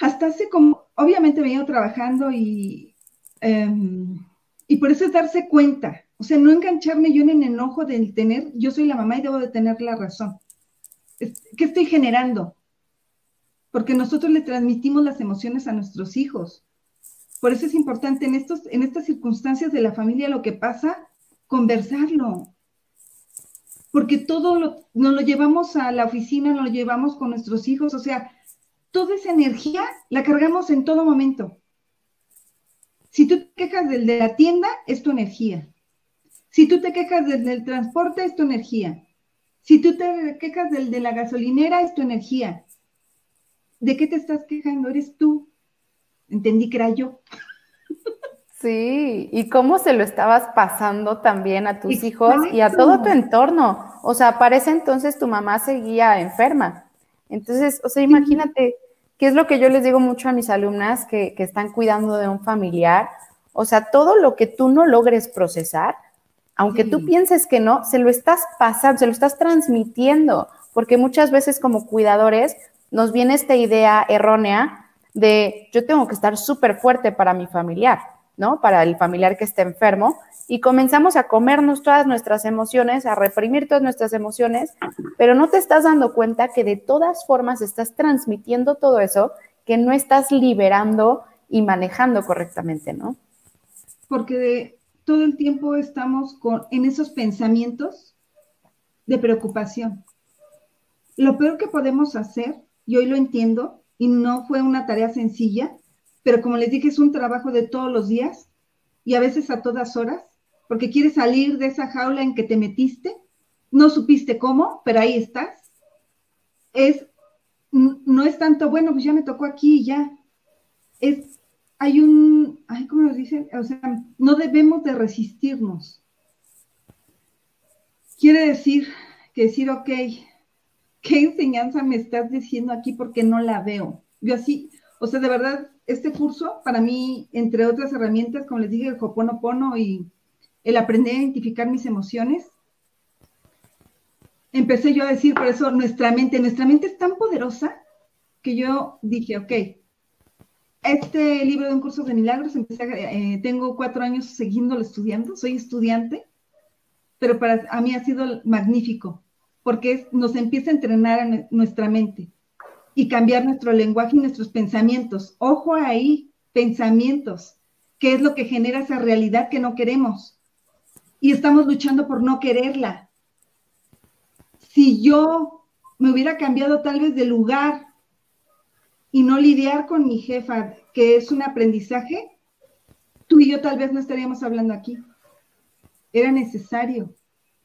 [SPEAKER 3] hasta hace como, obviamente me ido trabajando y, em, y por eso es darse cuenta, o sea, no engancharme yo en el enojo del tener, yo soy la mamá y debo de tener la razón. ¿Qué estoy generando? Porque nosotros le transmitimos las emociones a nuestros hijos. Por eso es importante en, estos, en estas circunstancias de la familia lo que pasa, conversarlo. Porque todo lo, nos lo llevamos a la oficina, nos lo llevamos con nuestros hijos. O sea, toda esa energía la cargamos en todo momento. Si tú te quejas del de la tienda, es tu energía. Si tú te quejas del, transporte, es tu energía. Si tú te quejas del de la gasolinera, es tu energía. ¿De qué te estás quejando? Eres tú. Entendí que era yo.
[SPEAKER 2] Sí, y cómo se lo estabas pasando también a tus hijos y a todo tu entorno. O sea, parece entonces tu mamá seguía enferma. Entonces, o sea, imagínate, qué es lo que yo les digo mucho a mis alumnas que, que están cuidando de un familiar. O sea, todo lo que tú no logres procesar, aunque tú pienses que no, se lo estás pasando, se lo estás transmitiendo, porque muchas veces como cuidadores nos viene esta idea errónea de yo tengo que estar súper fuerte para mi familiar, ¿no? Para el familiar que esté enfermo, y comenzamos a comernos todas nuestras emociones, a reprimir todas nuestras emociones, pero no te estás dando cuenta que de todas formas estás transmitiendo todo eso que no estás liberando y manejando correctamente, ¿no?
[SPEAKER 3] Porque todo el tiempo estamos con, en esos pensamientos de preocupación. Lo peor que podemos hacer, y hoy lo entiendo, y no fue una tarea sencilla, pero como les dije, es un trabajo de todos los días y a veces a todas horas, porque quieres salir de esa jaula en que te metiste, no supiste cómo, pero ahí estás. Es, no es tanto, bueno, pues ya me tocó aquí y ya. Es hay un, ay, ¿cómo nos dicen? O sea, no debemos de resistirnos. Quiere decir que decir, ok, ¿qué enseñanza me estás diciendo aquí porque no la veo? Yo así, o sea, de verdad, este curso para mí, entre otras herramientas, como les dije, el Hoponopono y el aprender a identificar mis emociones, empecé yo a decir, por eso nuestra mente, nuestra mente es tan poderosa que yo dije, ok, este libro de un curso de milagros, eh, tengo cuatro años siguiéndolo estudiando, soy estudiante, pero para a mí ha sido magnífico, porque nos empieza a entrenar nuestra mente y cambiar nuestro lenguaje y nuestros pensamientos. Ojo ahí, pensamientos, que es lo que genera esa realidad que no queremos. Y estamos luchando por no quererla. Si yo me hubiera cambiado tal vez de lugar y no lidiar con mi jefa, que es un aprendizaje, tú y yo tal vez no estaríamos hablando aquí. Era necesario.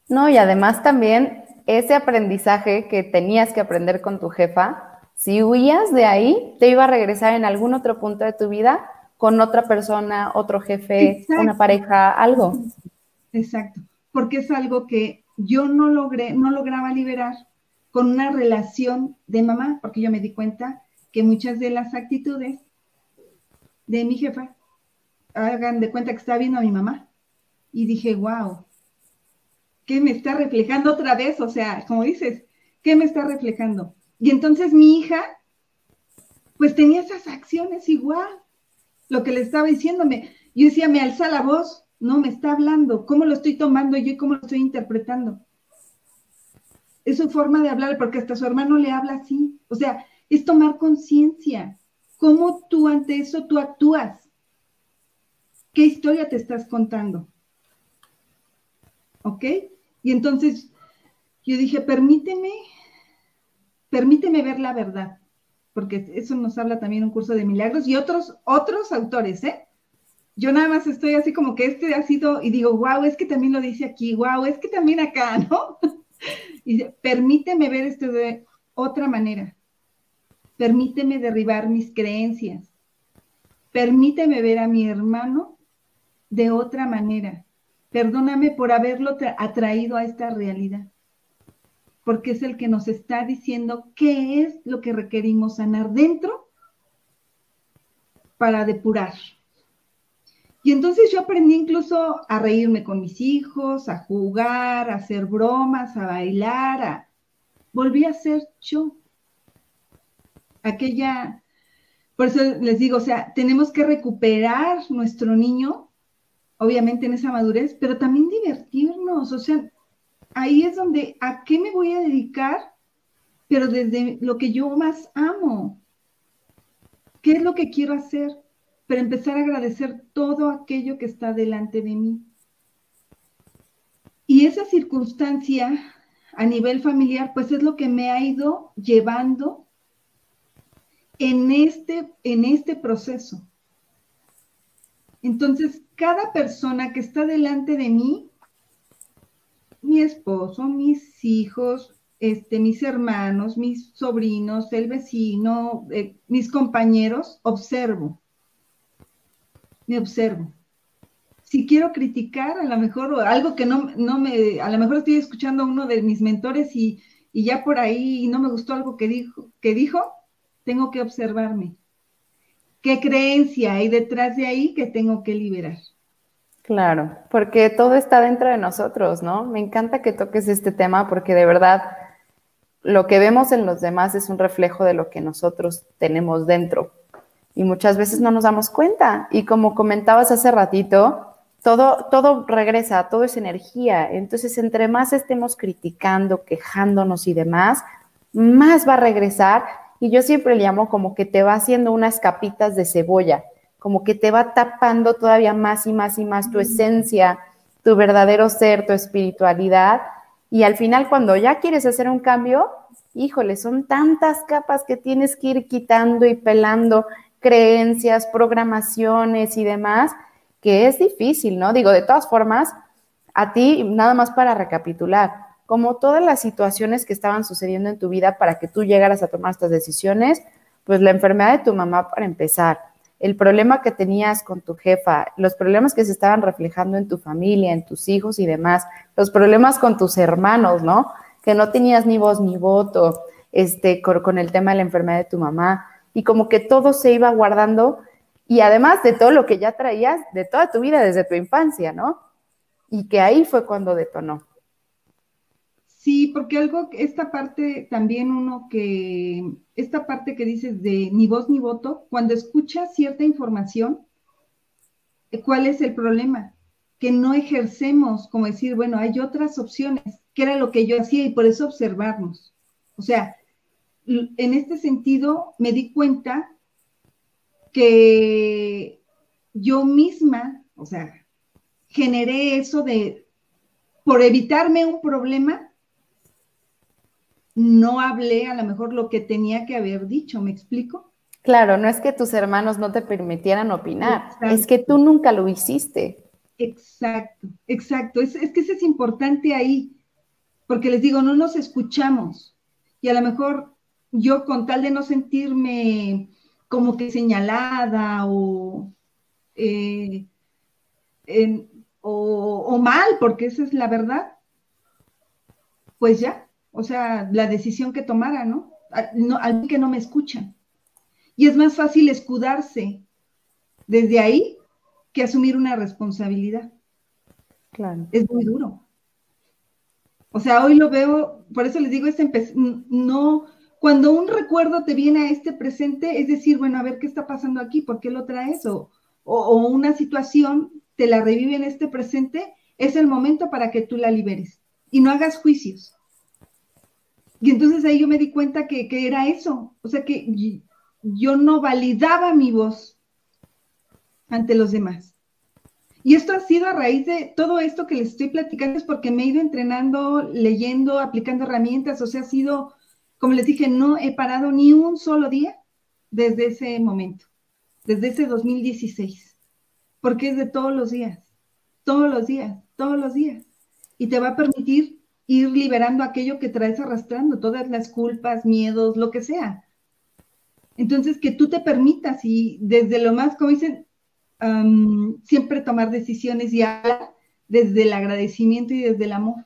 [SPEAKER 2] No, y además también ese aprendizaje que tenías que aprender con tu jefa, si huías de ahí, te iba a regresar en algún otro punto de tu vida con otra persona, otro jefe, una pareja, algo.
[SPEAKER 3] Exacto, porque es algo que yo no logré, no lograba liberar con una relación de mamá, porque yo me di cuenta que muchas de las actitudes de mi jefa, hagan de cuenta que estaba viendo a mi mamá. Y dije, wow, ¿qué me está reflejando otra vez? O sea, como dices, ¿qué me está reflejando? Y entonces mi hija, pues tenía esas acciones igual, lo que le estaba diciéndome. Yo decía, me alza la voz, no me está hablando, ¿cómo lo estoy tomando yo y cómo lo estoy interpretando? Es su forma de hablar, porque hasta su hermano le habla así. O sea, es tomar conciencia. ¿Cómo tú ante eso tú actúas? ¿Qué historia te estás contando? ¿Ok? Y entonces yo dije, permíteme, permíteme ver la verdad, porque eso nos habla también un curso de milagros y otros, otros autores, ¿eh? Yo nada más estoy así como que este ha sido, y digo, wow, es que también lo dice aquí, wow, es que también acá, ¿no? y permíteme ver esto de otra manera. Permíteme derribar mis creencias. Permíteme ver a mi hermano de otra manera. Perdóname por haberlo atraído a esta realidad, porque es el que nos está diciendo qué es lo que requerimos sanar dentro para depurar. Y entonces yo aprendí incluso a reírme con mis hijos, a jugar, a hacer bromas, a bailar, a... volví a ser yo. Aquella, por eso les digo, o sea, tenemos que recuperar nuestro niño obviamente en esa madurez, pero también divertirnos, o sea, ahí es donde, ¿a qué me voy a dedicar? Pero desde lo que yo más amo. ¿Qué es lo que quiero hacer? Pero empezar a agradecer todo aquello que está delante de mí. Y esa circunstancia a nivel familiar, pues es lo que me ha ido llevando en este, en este proceso. Entonces, cada persona que está delante de mí, mi esposo, mis hijos, este, mis hermanos, mis sobrinos, el vecino, eh, mis compañeros, observo. Me observo. Si quiero criticar, a lo mejor, algo que no, no me, a lo mejor estoy escuchando a uno de mis mentores y, y ya por ahí no me gustó algo que dijo, que dijo, tengo que observarme qué creencia hay detrás de ahí que tengo que liberar.
[SPEAKER 2] Claro, porque todo está dentro de nosotros, ¿no? Me encanta que toques este tema porque de verdad lo que vemos en los demás es un reflejo de lo que nosotros tenemos dentro. Y muchas veces no nos damos cuenta. Y como comentabas hace ratito, todo, todo regresa, todo es energía. Entonces, entre más estemos criticando, quejándonos y demás, más va a regresar y yo siempre le llamo como que te va haciendo unas capitas de cebolla, como que te va tapando todavía más y más y más tu esencia, tu verdadero ser, tu espiritualidad. Y al final cuando ya quieres hacer un cambio, híjole, son tantas capas que tienes que ir quitando y pelando, creencias, programaciones y demás, que es difícil, ¿no? Digo, de todas formas, a ti, nada más para recapitular, como todas las situaciones que estaban sucediendo en tu vida para que tú llegaras a tomar estas decisiones, pues la enfermedad de tu mamá para empezar, el problema que tenías con tu jefa, los problemas que se estaban reflejando en tu familia, en tus hijos y demás, los problemas con tus hermanos, ¿no? Que no tenías ni voz ni voto, este, con, con el tema de la enfermedad de tu mamá, y como que todo se iba guardando, y además de todo lo que ya traías de toda tu vida desde tu infancia, ¿no? Y que ahí fue cuando detonó.
[SPEAKER 3] Sí, porque algo, esta parte también uno que, esta parte que dices de ni voz ni voto, cuando escuchas cierta información, eh, ¿cuál es el problema? Que no ejercemos, como decir, bueno, hay otras opciones, que era lo que yo hacía y por eso observarnos. O sea, en este sentido me di cuenta que yo misma, o sea, generé eso de, por evitarme un problema, no hablé a lo mejor lo que tenía que haber dicho, ¿me explico?
[SPEAKER 2] Claro, no es que tus hermanos no te permitieran opinar, es que tú nunca lo hiciste.
[SPEAKER 3] Exacto, exacto. Es, es que eso es importante ahí, porque les digo, no nos escuchamos. Y a lo mejor yo con tal de no sentirme como que señalada o, eh, o, mal, porque esa es la verdad, pues ya, o sea, la decisión que tomara, ¿no? no alguien que no me escuchan. Y es más fácil escudarse desde ahí que asumir una responsabilidad. Claro. Es muy duro. O sea, hoy lo veo, por eso les digo, es no, cuando un recuerdo te viene a este presente, es decir, bueno, a ver qué está pasando aquí, ¿por qué lo traes? O, o, una situación te la revive en este presente, es el momento para que tú la liberes y no hagas juicios. Y entonces ahí yo me di cuenta que, que era eso, o sea que yo no validaba mi voz ante los demás. Y esto ha sido a raíz de todo esto que les estoy platicando, es porque me he ido entrenando, leyendo, aplicando herramientas, o sea, ha sido, como les dije, no he parado ni un solo día desde ese momento, desde ese 2016, porque es de todos los días, todos los días, todos los días. Y te va a permitir ir liberando aquello que traes arrastrando, todas las culpas, miedos, lo que sea. Entonces, que tú te permitas y desde lo más, como dicen, siempre tomar decisiones y hablar desde el agradecimiento y desde el amor.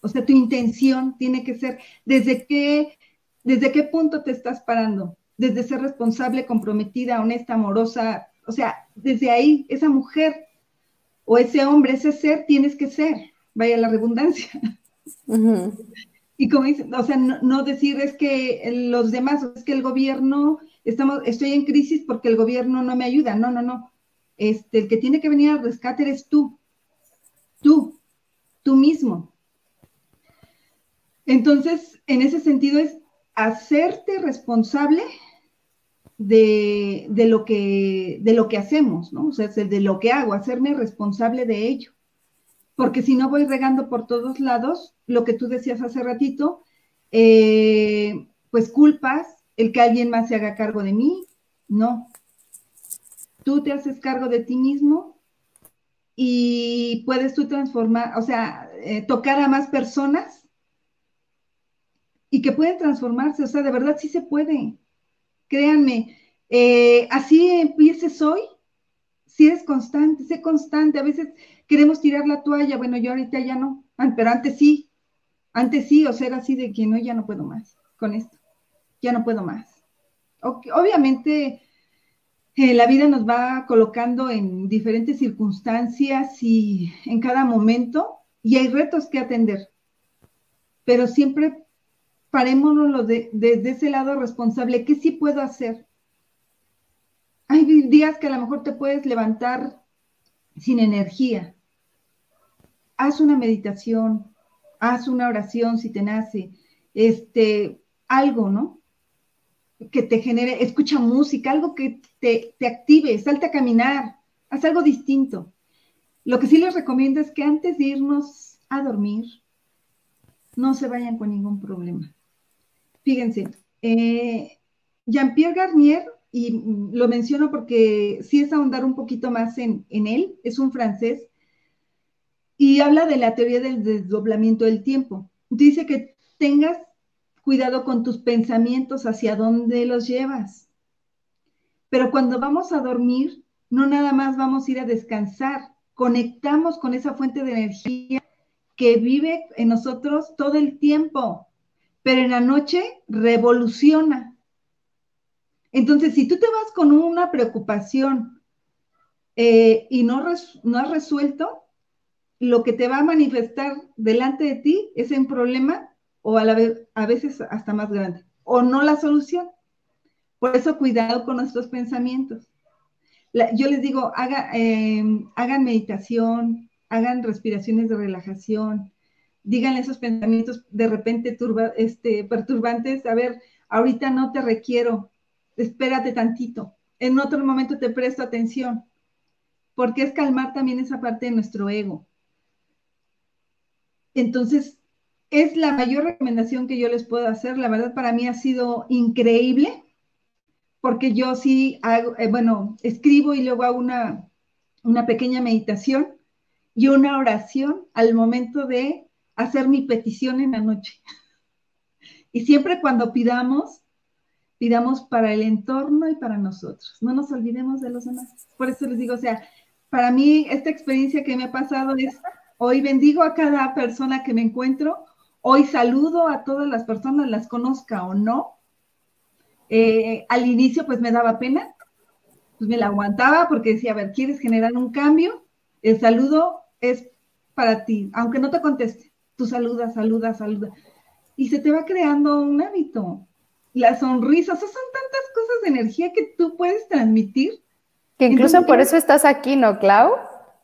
[SPEAKER 3] O sea, tu intención tiene que ser desde qué, desde qué punto te estás parando, desde ser responsable, comprometida, honesta, amorosa, o sea, desde ahí, esa mujer o ese hombre, ese ser, tienes que ser, vaya la redundancia. Y como dicen, o sea, no, no, decir es que los demás, es que el gobierno estamos, estoy en crisis porque el gobierno no me ayuda. No, no, no. Este, el que tiene que venir al rescate eres tú. Tú, tú mismo. Entonces, en ese sentido es hacerte responsable de, de, lo, que, de lo que hacemos, ¿no? O sea, de lo que hago, hacerme responsable de ello. Porque si no voy regando por todos lados, lo que tú decías hace ratito, eh, pues culpas, el que alguien más se haga cargo de mí, no. Tú te haces cargo de ti mismo y puedes tú transformar, o sea, eh, tocar a más personas y que pueden transformarse, o sea, de verdad sí se puede. Créanme, eh, así empieces hoy, si eres constante, sé constante, a veces queremos tirar la toalla, bueno, yo ahorita ya no, pero antes sí, antes sí, o sea, era así de que no, ya no puedo más con esto ya no puedo más. Obviamente, eh, la vida nos va colocando en diferentes circunstancias y en cada momento, y hay retos que atender, pero siempre parémonos de, desde ese lado responsable, ¿qué sí puedo hacer? Hay días que a lo mejor te puedes levantar sin energía. Haz una meditación, haz una oración si te nace, este, algo, ¿no? que te genere, escucha música, algo que te, active, salte a caminar, haz algo distinto. Lo que sí les recomiendo es que antes de irnos a dormir, no se vayan con ningún problema. Fíjense, eh, Jean-Pierre Garnier, y lo menciono porque sí es ahondar un poquito más en, en él, es un francés, y habla de la teoría del desdoblamiento del tiempo. Dice que tengas Cuidado con tus pensamientos, hacia dónde los llevas. Pero cuando vamos a dormir, no nada más vamos a ir a descansar, conectamos con esa fuente de energía que vive en nosotros todo el tiempo, pero en la noche revoluciona. Entonces, si tú te vas con una preocupación eh, y no, no has resuelto, lo que te va a manifestar delante de ti es un problema o a, la vez, a veces hasta más grande, o no la solución. Por eso cuidado con nuestros pensamientos. yo les digo, em, hagan meditación, hagan respiraciones de relajación, díganle esos pensamientos de repente este, perturbantes, a ver, ahorita no te requiero, espérate tantito, en otro momento te presto atención, porque es calmar también esa parte de nuestro ego. Entonces, es la mayor recomendación que yo les puedo hacer. La verdad, para mí ha sido increíble porque yo sí hago, eh, bueno, escribo y luego hago una, una pequeña meditación y una oración al momento de hacer mi petición en la noche. Y siempre cuando pidamos, pidamos para el entorno y para nosotros. No nos olvidemos de los demás. Por eso les digo, o sea, para mí esta experiencia que me ha pasado es, hoy bendigo a cada persona que me encuentro, hoy saludo a todas las personas, las conozca o no. Eh, al inicio pues me daba pena, pues me la aguantaba porque decía, a ver, ¿quieres generar un cambio? El saludo es para ti, aunque no te conteste, tú saludas, saludas, saludas. Y se te va creando un hábito. La sonrisa, o sea, son tantas cosas de energía que tú puedes transmitir
[SPEAKER 2] que incluso por eso estás aquí, ¿no, Clau?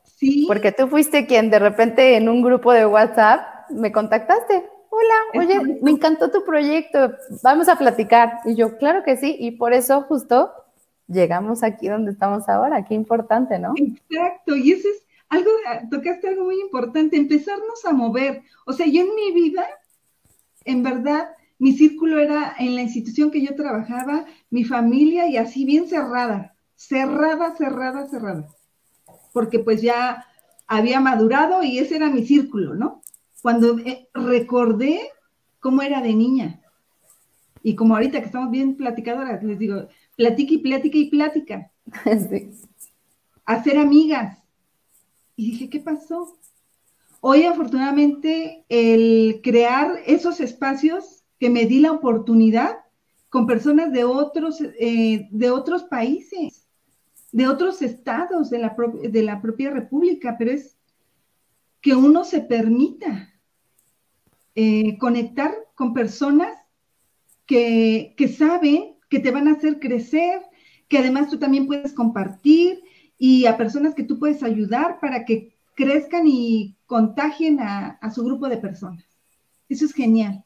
[SPEAKER 3] Sí.
[SPEAKER 2] Porque tú fuiste quien de repente en un grupo de WhatsApp me contactaste. Hola, oye, me encantó tu proyecto, vamos a platicar. Y yo, claro que sí, y por eso justo llegamos aquí donde estamos ahora, qué importante, ¿no?
[SPEAKER 3] Exacto, y eso es algo, tocaste algo muy importante, empezarnos a mover. O sea, yo en mi vida, en verdad, mi círculo era en la institución que yo trabajaba, mi familia y así bien cerrada cerrada, cerrada, cerrada, porque pues ya había madurado y ese era mi círculo, ¿no? Cuando eh, recordé cómo era de niña. Y como ahorita que estamos bien platicadoras, les digo, platica y plática y plática. Sí. Hacer amigas. Y dije, ¿qué pasó? Hoy afortunadamente el crear esos espacios que me di la oportunidad con personas de otros, eh, de otros países de otros estados de la, de la propia república, pero es que uno se permita eh, conectar con personas que, que saben que te van a hacer crecer, que además tú también puedes compartir y a personas que tú puedes ayudar para que crezcan y contagien a, a su grupo de personas. Eso es genial.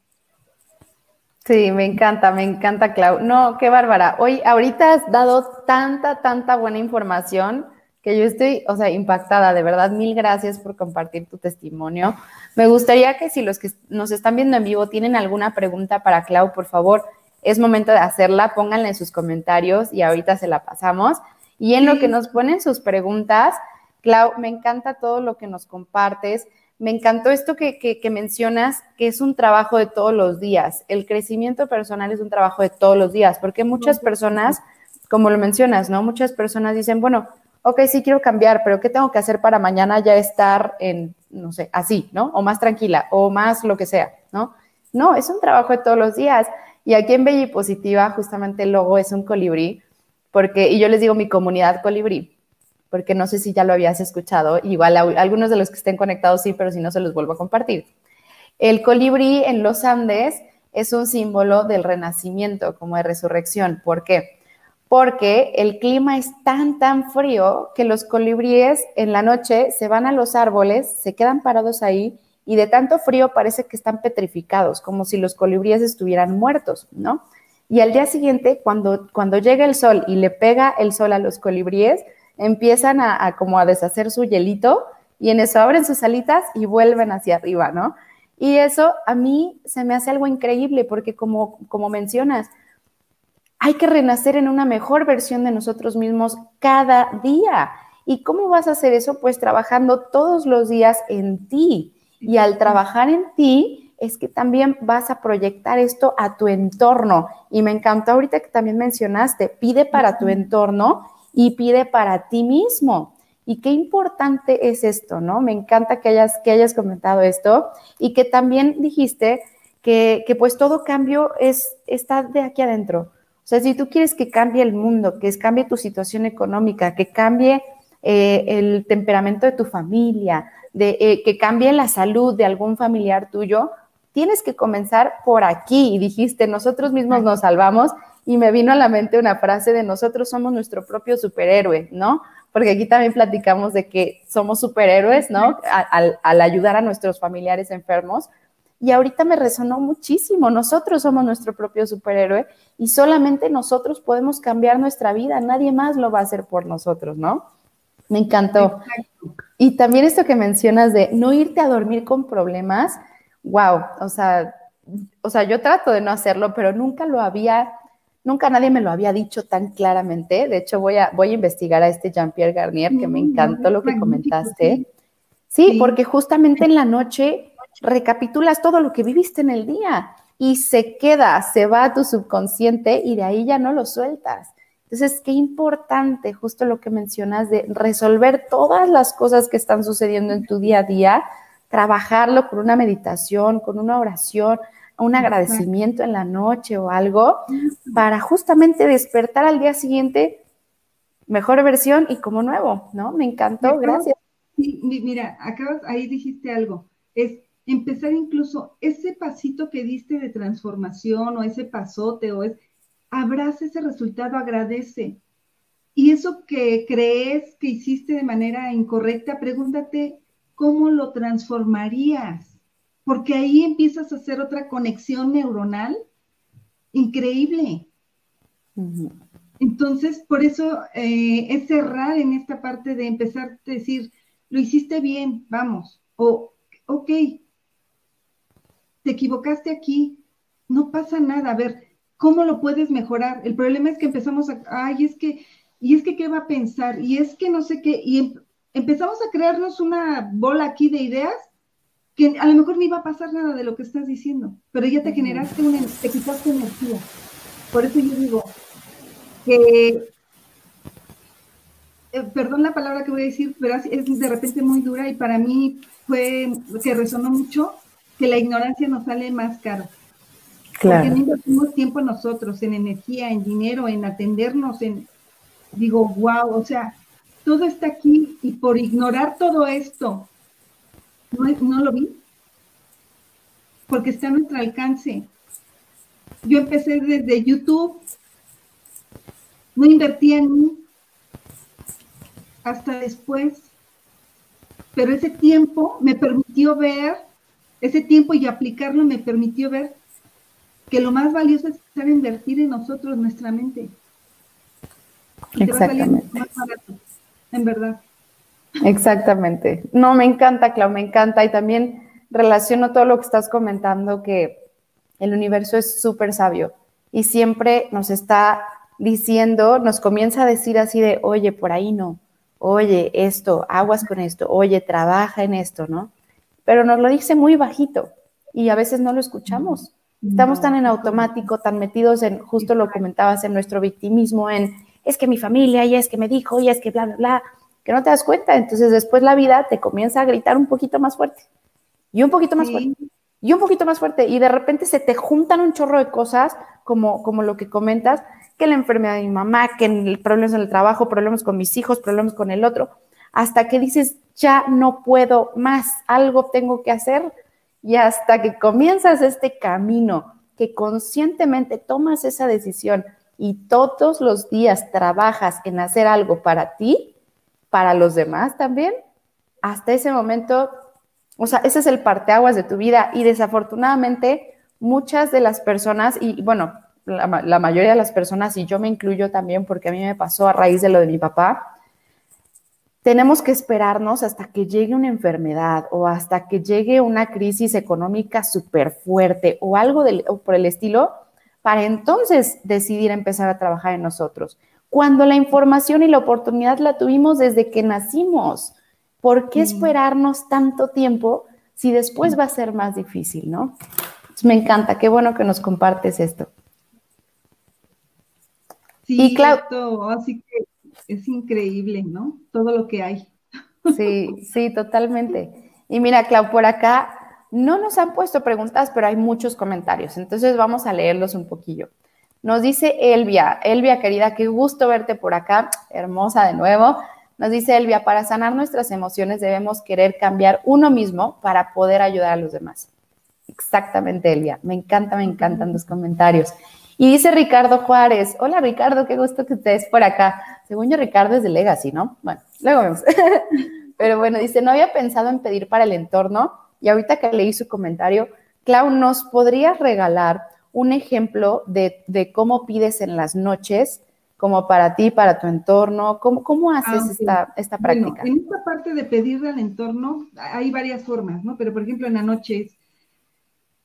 [SPEAKER 2] Sí, me encanta, me encanta, Clau. No, qué bárbara. Hoy, ahorita has dado tanta, tanta buena información que yo estoy, o sea, impactada. De verdad, mil gracias por compartir tu testimonio. Me gustaría que si los que nos están viendo en vivo tienen alguna pregunta para Clau, por favor, es momento de hacerla. Pónganla en sus comentarios y ahorita se la pasamos. Y en lo que nos ponen sus preguntas, Clau, me encanta todo lo que nos compartes me encantó esto que, mencionas, que es un trabajo de todos los días. El crecimiento personal es un trabajo de todos los días, porque muchas personas, como lo mencionas, ¿no? Muchas personas dicen, bueno, ok, sí quiero cambiar, pero ¿qué tengo que hacer para mañana ya estar en, no sé, así, ¿no? O más tranquila, o más lo que sea, ¿no? No, es un trabajo de todos los días. Y aquí en Bella y Positiva, justamente el logo es un colibrí, porque, y yo les digo mi comunidad colibrí, porque no sé si ya lo habías escuchado, igual algunos de los que estén conectados sí, pero si no se los vuelvo a compartir. El colibrí en los Andes es un símbolo del renacimiento, como de resurrección. ¿Por qué? Porque el clima es tan, tan frío que los colibríes en la noche se van a los árboles, se quedan parados ahí y de tanto frío parece que están petrificados, como si los colibríes estuvieran muertos, ¿no? Y al día siguiente, cuando, cuando llega el sol y le pega el sol a los colibríes, empiezan a, como a deshacer su hielito y en eso abren sus alitas y vuelven hacia arriba, ¿no? Y eso a mí se me hace algo increíble porque como, como mencionas, hay que renacer en una mejor versión de nosotros mismos cada día. ¿Y cómo vas a hacer eso? Pues trabajando todos los días en ti. Y al trabajar en ti es que también vas a proyectar esto a tu entorno. Y me encantó ahorita que también mencionaste, pide para tu entorno y pide para ti mismo. Y qué importante es esto, ¿no? Me encanta que hayas, que hayas comentado esto y que también dijiste que, pues todo cambio es, está de aquí adentro. O sea, si tú quieres que cambie el mundo, que cambie tu situación económica, que cambie eh, el temperamento de tu familia, de, eh, que cambie la salud de algún familiar tuyo, tienes que comenzar por aquí. Y dijiste, nosotros mismos nos salvamos y me vino a la mente una frase de nosotros somos nuestro propio superhéroe, ¿no? Porque aquí también platicamos de que somos superhéroes, ¿no? Al, ayudar a nuestros familiares enfermos. Y ahorita me resonó muchísimo, nosotros somos nuestro propio superhéroe y solamente nosotros podemos cambiar nuestra vida, nadie más lo va a hacer por nosotros, ¿no? Me encantó. Y también esto que mencionas de no irte a dormir con problemas, wow, o sea, o sea, yo trato de no hacerlo, pero nunca lo había Nunca nadie me lo había dicho tan claramente. De hecho, voy a, voy a investigar a este Jean-Pierre Garnier, que me encantó lo que comentaste. Sí, porque justamente en la noche recapitulas todo lo que viviste en el día y se queda, se va a tu subconsciente y de ahí ya no lo sueltas. Entonces, qué importante justo lo que mencionas de resolver todas las cosas que están sucediendo en tu día a día, trabajarlo con una meditación, con una oración, un agradecimiento en la noche o algo, para justamente despertar al día siguiente mejor versión y como nuevo, ¿no? Me encantó, gracias.
[SPEAKER 3] mira, acabas, ahí dijiste algo, es empezar incluso ese pasito que diste de transformación o ese pasote o es, abraza ese resultado, agradece. Y eso que crees que hiciste de manera incorrecta, pregúntate cómo lo transformarías porque ahí empiezas a hacer otra conexión neuronal increíble. Entonces, por eso eh, es cerrar en esta parte de empezar a decir, lo hiciste bien, vamos, o, ok, te equivocaste aquí, no pasa nada, a ver, ¿cómo lo puedes mejorar? El problema es que empezamos a, ay, es que, y es que, ¿qué va a pensar? Y es que no sé qué, y em, empezamos a crearnos una bola aquí de ideas que a lo mejor no iba a pasar nada de lo que estás diciendo, pero ya te generaste una, te quitaste energía. Por eso yo digo que, eh, perdón la palabra que voy a decir, pero es de repente muy dura y para mí fue que resonó mucho que la ignorancia nos sale más caro. Claro. Porque no invertimos tiempo nosotros, en energía, en dinero, en atendernos, en, digo, wow, o sea, todo está aquí y por ignorar todo esto, no, lo vi, porque está a nuestro alcance. Yo empecé desde YouTube, no invertí en mí hasta después, pero ese tiempo me permitió ver, ese tiempo y aplicarlo me permitió ver que lo más valioso es saber invertir en nosotros, nuestra mente.
[SPEAKER 2] Exactamente.
[SPEAKER 3] más barato, en verdad.
[SPEAKER 2] Exactamente. No, me encanta, Clau, me encanta. Y también relaciono todo lo que estás comentando, que el universo es súper sabio y siempre nos está diciendo, nos comienza a decir así de, oye, por ahí no, oye, esto, aguas con esto, oye, trabaja en esto, ¿no? Pero nos lo dice muy bajito y a veces no lo escuchamos. Estamos tan en automático, tan metidos en, justo lo comentabas, en nuestro victimismo, en, es que mi familia, y es que me dijo, y es que bla, bla, bla que no te das cuenta. Entonces después la vida te comienza a gritar un poquito más fuerte. Y un poquito más fuerte. Y un poquito más fuerte. Y de repente se te juntan un chorro de cosas como, como lo que comentas, que la enfermedad de mi mamá, que el problemas en el trabajo, problemas con mis hijos, problemas con el otro, hasta que dices, ya no puedo más, algo tengo que hacer y hasta que comienzas este camino, que conscientemente tomas esa decisión y todos los días trabajas en hacer algo para ti, para los demás también, hasta ese momento, o sea, ese es el parteaguas de tu vida. Y desafortunadamente muchas de las personas, y bueno, la, mayoría de las personas, y yo me incluyo también porque a mí me pasó a raíz de lo de mi papá, tenemos que esperarnos hasta que llegue una enfermedad o hasta que llegue una crisis económica súper fuerte o algo por el estilo, para entonces decidir empezar a trabajar en nosotros cuando la información y la oportunidad la tuvimos desde que nacimos. ¿Por qué esperarnos tanto tiempo si después va a ser más difícil, no? me encanta, qué bueno que nos compartes esto.
[SPEAKER 3] Sí, y claro, así que es increíble, ¿no? Todo lo que hay.
[SPEAKER 2] Sí, sí, totalmente. Y mira, Clau, por acá no nos han puesto preguntas, pero hay muchos comentarios, entonces vamos a leerlos un poquillo. Nos dice Elvia, Elvia querida, qué gusto verte por acá, hermosa de nuevo. Nos dice Elvia, para sanar nuestras emociones debemos querer cambiar uno mismo para poder ayudar a los demás. Exactamente, Elvia. Me encanta, me encantan los comentarios. Y dice Ricardo Juárez, hola Ricardo, qué gusto que estés por acá. Según yo, Ricardo es de Legacy, ¿no? Bueno, luego vemos. Pero bueno, dice, no había pensado en pedir para el entorno y ahorita que leí su comentario, Clau, ¿nos podrías regalar un ejemplo de, cómo pides en las noches, como para ti, para tu entorno? ¿Cómo, cómo haces ah, esta, esta práctica?
[SPEAKER 3] en esta parte de pedir al entorno hay varias formas, ¿no? Pero por ejemplo en la noche,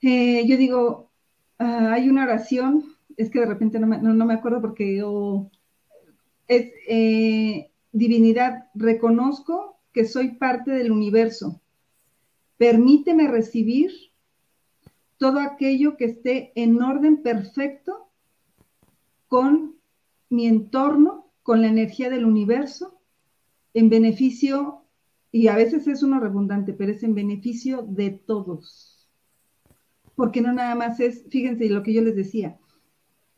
[SPEAKER 3] eh, yo digo, ah, hay una oración es que de repente no me, acuerdo porque yo, es eh, divinidad, reconozco que soy parte del universo. Permíteme recibir todo aquello que esté en orden perfecto con mi entorno, con la energía del universo, en beneficio, y a veces es uno redundante, pero es en beneficio de todos. Porque no nada más es, fíjense lo que yo les decía,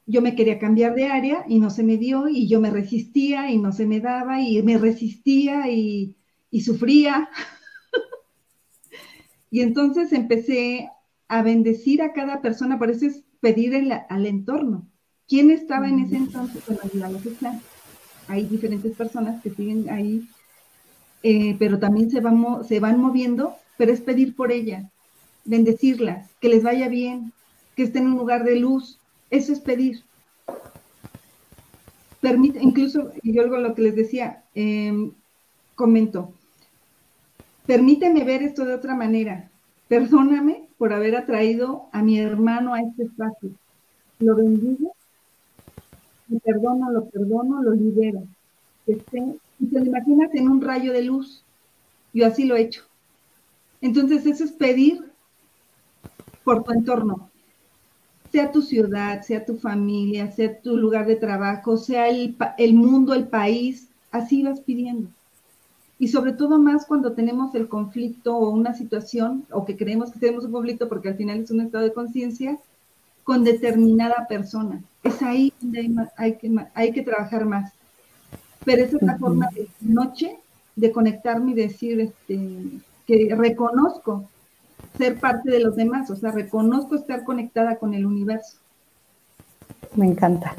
[SPEAKER 3] yo me quería cambiar de área y no se me dio, y yo me resistía y no se me daba, y me resistía y, sufría. y entonces empecé a bendecir a cada persona, por eso es pedir al entorno. ¿Quién estaba en ese entonces? Bueno, los están. Hay diferentes personas que siguen ahí, eh, pero también se van, se van moviendo, pero es pedir por ella, bendecirlas, que les vaya bien, que estén en un lugar de luz, eso es pedir. Permite, incluso, yo algo lo que les decía, em, comento, permíteme ver esto de otra manera. Perdóname por haber atraído a mi hermano a este espacio. Lo bendigo, lo perdono, lo perdono, lo libero. Y te lo imaginas en un rayo de luz. Yo así lo he hecho. Entonces, eso es pedir por tu entorno sea tu ciudad, sea tu familia, sea tu lugar de trabajo, sea el, el mundo, el país, así vas pidiendo. Y sobre todo más cuando tenemos el conflicto o una situación, o que creemos que tenemos un conflicto porque al final es un estado de conciencia, con determinada persona. Es ahí donde hay, que, hay que trabajar más. Pero esa es la forma de noche de conectarme y decir este, que reconozco ser parte de los demás, o sea, reconozco estar conectada con el universo.
[SPEAKER 2] Me encanta,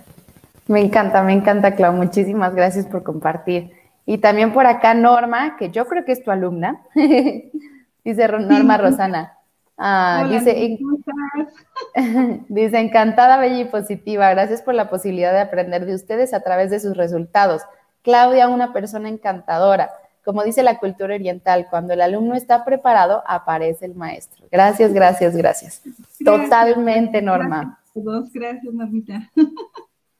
[SPEAKER 2] me encanta, me encanta, Clau. Muchísimas gracias por compartir. Y también por acá Norma, que yo creo que es tu alumna, dice Norma Rosana. Ah, dice, dice, encantada, bella y positiva. Gracias por la posibilidad de aprender de ustedes a través de sus resultados. Claudia, una persona encantadora. Como dice la cultura oriental, cuando el alumno está preparado, aparece el maestro. Gracias, gracias, gracias. Totalmente, Norma.
[SPEAKER 3] Gracias, gracias, Normita.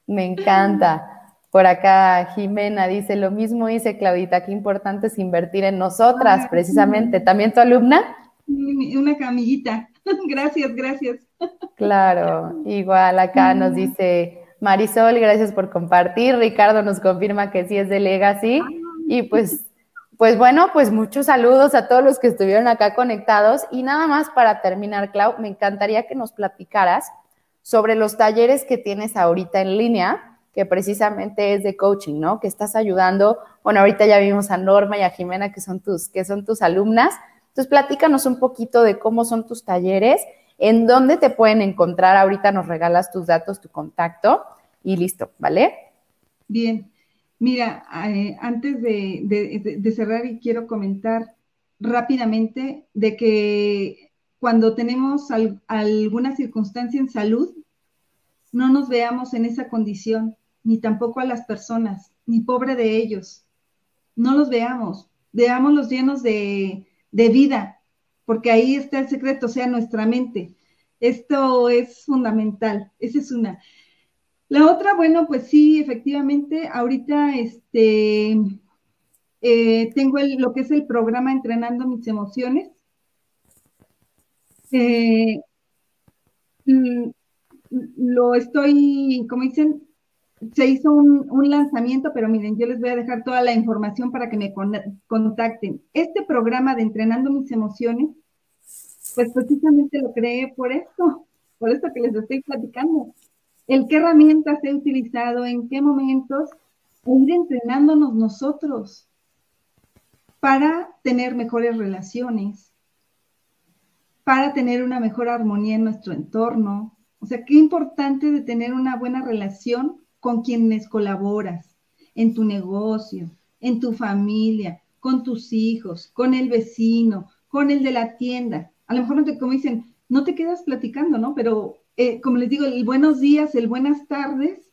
[SPEAKER 2] Me encanta. Por acá Jimena dice, lo mismo dice Claudita, qué importante es invertir en nosotras, precisamente. ¿También tu alumna?
[SPEAKER 3] Una camillita. Gracias, gracias.
[SPEAKER 2] Claro, igual acá nos dice Marisol, gracias por compartir. Ricardo nos confirma que sí es de Legacy. Y pues pues bueno, pues muchos saludos a todos los que estuvieron acá conectados. Y nada más para terminar, Clau, me encantaría que nos platicaras sobre los talleres que tienes ahorita en línea, que precisamente es de coaching, ¿no? Que estás ayudando. Bueno, ahorita ya vimos a Norma y a Jimena, que son tus, que son tus alumnas. Entonces, platícanos un poquito de cómo son tus talleres, en dónde te pueden encontrar. Ahorita nos regalas tus datos, tu contacto y listo, ¿vale?
[SPEAKER 3] Bien. Mira, eh, antes de, cerrar y quiero comentar rápidamente de que cuando tenemos alguna circunstancia en salud, no nos veamos en esa condición, ni tampoco a las personas, ni pobre de ellos. No los veamos, veámoslos llenos de, de vida, porque ahí está el secreto, o sea, nuestra mente. Esto es fundamental, esa es una. La otra, bueno, pues sí, efectivamente, ahorita este, eh, tengo lo que es el programa Entrenando mis emociones. Eh, lo estoy, como dicen, se hizo un, lanzamiento, pero miren, yo les voy a dejar toda la información para que me contacten. Este programa de Entrenando mis emociones, pues precisamente lo creé por esto, por esto que les estoy platicando el qué herramientas he utilizado, en qué momentos, e ir entrenándonos nosotros para tener mejores relaciones, para tener una mejor armonía en nuestro entorno. O sea, qué importante de tener una buena relación con quienes colaboras, en tu negocio, en tu familia, con tus hijos, con el vecino, con el de la tienda. A lo mejor no te, como dicen, no te quedas platicando, ¿no? Pero eh, como les digo, el buenos días, el buenas tardes,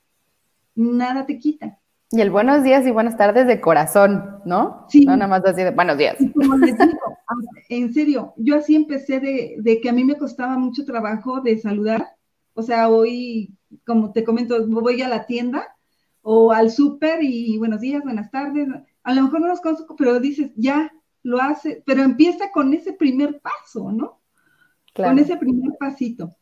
[SPEAKER 3] nada te quita.
[SPEAKER 2] Y el buenos días y buenas tardes de corazón, ¿no? Sí. No nada más así de buenos días.
[SPEAKER 3] como les digo, en serio, yo así empecé de, que a mí me costaba mucho trabajo de saludar O sea, hoy, como te comento, voy a la tienda o al súper y buenos días, buenas tardes. A lo mejor no los conozco, pero dices, ya, lo hace, pero empieza con ese primer paso, ¿no? Con ese primer pasito.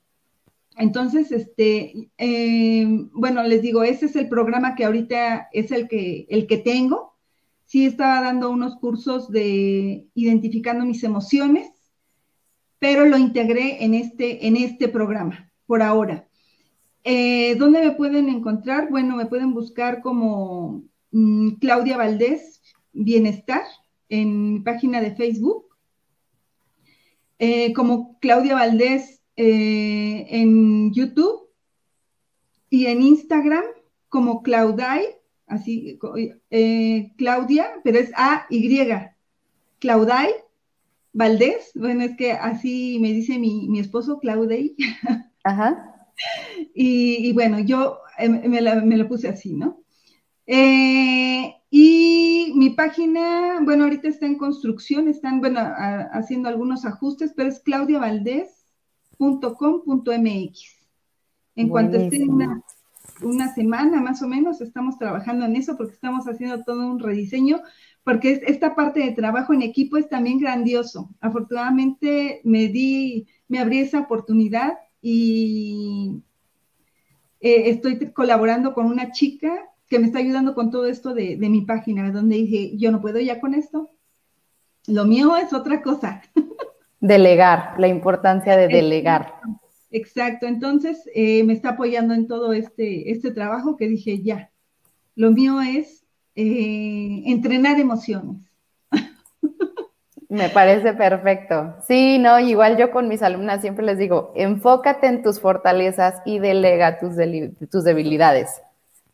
[SPEAKER 3] Entonces, este, eh, bueno, les digo, ese es el programa que ahorita es el que, el que tengo. Sí estaba dando unos cursos de identificando mis emociones, pero lo integré en este, en este programa, por ahora. Eh, ¿Dónde me pueden encontrar? Bueno, me pueden buscar como mm, Claudia Valdés Bienestar en mi página de Facebook, eh, como Claudia Valdés eh, en YouTube y en Instagram como Claudai, así, Claudia, pero es A-Y, Claudai Valdés, bueno, es que así me dice mi, esposo, Claudei. Ajá. Y, bueno, yo me, lo puse así, ¿no? y mi página, bueno, ahorita está en construcción, están, bueno, haciendo algunos ajustes, pero es claudiavaldez.com.mx. En cuanto esté una, una semana más o menos, estamos trabajando en eso porque estamos haciendo todo un rediseño, porque esta parte de trabajo en equipo es también grandioso. Afortunadamente me di, me abrí esa oportunidad y eh, estoy colaborando con una chica que me está ayudando con todo esto de, mi página, donde dije, yo no puedo ya con esto. Lo mío es otra cosa.
[SPEAKER 2] Delegar, la importancia de delegar.
[SPEAKER 3] Exacto, entonces eh, me está apoyando en todo este, este trabajo que dije, ya, lo mío es eh, entrenar emociones.
[SPEAKER 2] Me parece perfecto. Sí, no, igual yo con mis alumnas siempre les digo, enfócate en tus fortalezas y delega tus, tus debilidades.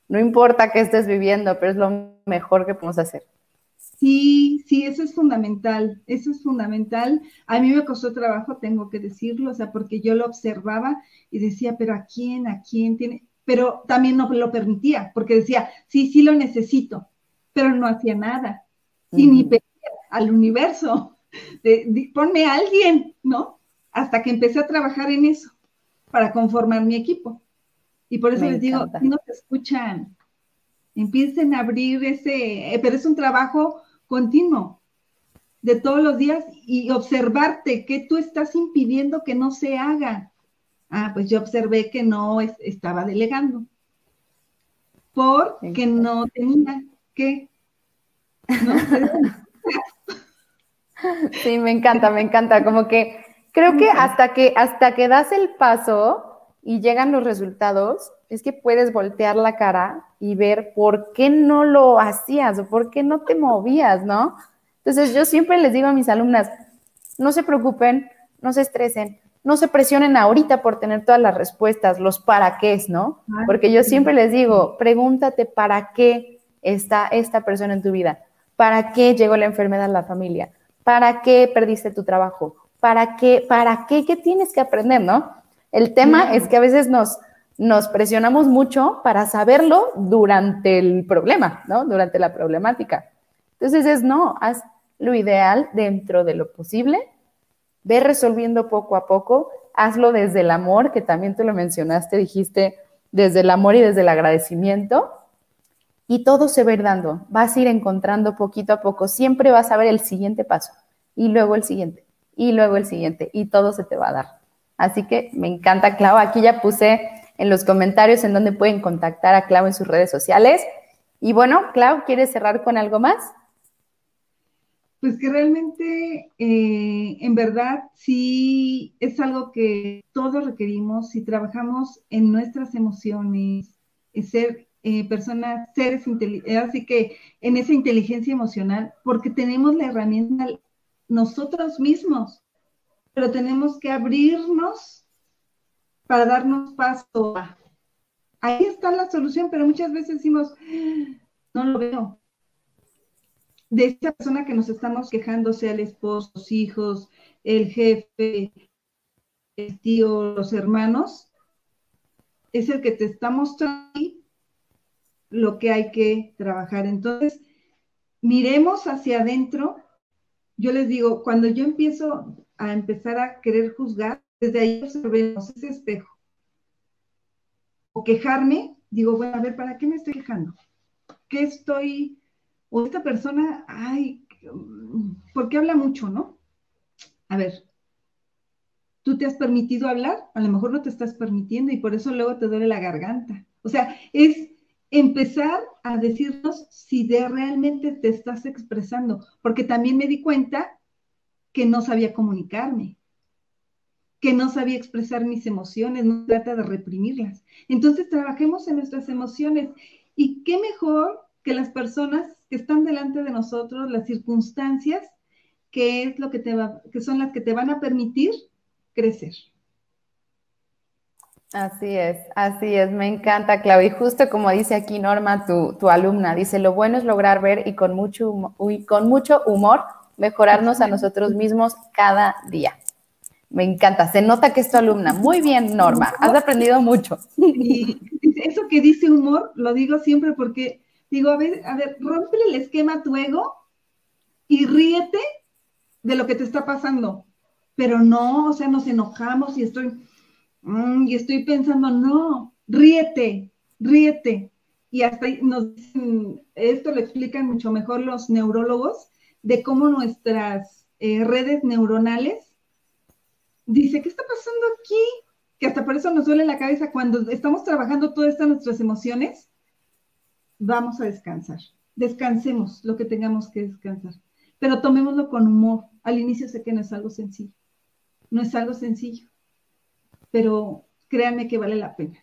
[SPEAKER 2] No importa qué estés viviendo, pero es lo mejor que podemos hacer.
[SPEAKER 3] Sí, sí, eso es fundamental, eso es fundamental. A mí me costó trabajo, tengo que decirlo, o sea, porque yo lo observaba y decía, pero ¿a quién? ¿A quién tiene? Pero también no lo permitía, porque decía, sí, sí lo necesito, pero no hacía nada. Sí, ni al universo, ponme a alguien, ¿no? Hasta que empecé a trabajar en eso, para conformar mi equipo. Y por eso les digo, si no te escuchan, empiecen a abrir ese, eh, pero es un trabajo continuo de todos los días y observarte qué tú estás impidiendo que no se haga. Ah, pues yo observé que no estaba delegando porque no tenía que.
[SPEAKER 2] sí, me encanta, me encanta. Como que creo que hasta que hasta que das el paso, y llegan los resultados, es que puedes voltear la cara y ver por qué no lo hacías o por qué no te movías, ¿no? Entonces yo siempre les digo a mis alumnas, no se preocupen, no se estresen, no se presionen ahorita por tener todas las respuestas, los para qué, ¿no? Porque yo siempre les digo, pregúntate para qué está esta persona en tu vida, para qué llegó la enfermedad a la familia, para qué perdiste tu trabajo, para qué, para qué, qué tienes que aprender, ¿no? El tema es que a veces nos, nos presionamos mucho para saberlo durante el problema, ¿no? Durante la problemática. Entonces es no, haz lo ideal dentro de lo posible, ve resolviendo poco a poco, hazlo desde el amor, que también tú lo mencionaste, dijiste, desde el amor y desde el agradecimiento, y todo se va a ir dando, vas a ir encontrando poquito a poco, siempre vas a ver el siguiente paso, y luego el siguiente, y luego el siguiente, y todo se te va a dar. Así que me encanta, Clau. Aquí ya puse en los comentarios en donde pueden contactar a Clau en sus redes sociales. Y bueno, Clau, ¿quieres cerrar con algo más?
[SPEAKER 3] Pues que realmente, eh, en verdad, sí es algo que todos requerimos si trabajamos en nuestras emociones, ser eh, personas, seres inteligentes, así que en esa inteligencia emocional, porque tenemos la herramienta nosotros mismos pero tenemos que abrirnos para darnos paso Ahí está la solución, pero muchas veces decimos, no lo veo. De esta persona que nos estamos quejando, sea el esposo, los hijos, el jefe, el tío, los hermanos, es el que te está mostrando lo que hay que trabajar. Entonces, miremos hacia adentro. Yo les digo, cuando yo empiezo a empezar a querer juzgar, desde ahí observemos ese espejo. quejarme, digo, bueno, a ver, ¿para qué me estoy quejando? ¿Qué estoy, o esta persona, ay, ¿por qué habla mucho, no? A ver, ¿tú te has permitido hablar? A lo mejor no te estás permitiendo y por eso luego te duele la garganta. O sea, es empezar a decirnos si de realmente te estás expresando, porque también me di cuenta que no sabía comunicarme, que no sabía expresar mis emociones, no trata de reprimirlas. Entonces trabajemos en nuestras emociones y qué mejor que las personas que están delante de nosotros, las circunstancias, que es lo que te va, que son las que te van a permitir crecer.
[SPEAKER 2] Así es, así es, me encanta, Clau. Y justo como dice aquí Norma, tu, alumna, dice, lo bueno es lograr ver y con mucho, con mucho humor mejorarnos a nosotros mismos cada día. Me encanta, se nota que es tu alumna. Muy bien, Norma, has aprendido mucho.
[SPEAKER 3] Y eso que dice humor, lo digo siempre porque digo, a ver, a ver, rompe el esquema a tu ego y ríete de lo que te está pasando. Pero no, o sea, nos enojamos y estoy Mm, y estoy pensando, no, ríete, ríete. Y hasta nos dicen, esto lo explican mucho mejor los neurólogos, de cómo nuestras eh, redes neuronales, dice, ¿qué está pasando aquí? Que hasta por eso nos duele la cabeza cuando estamos trabajando todas estas nuestras emociones, vamos a descansar. Descansemos lo que tengamos que descansar. Pero tomémoslo con humor. Al inicio sé que no es algo sencillo. No es algo sencillo pero créanme que vale la pena.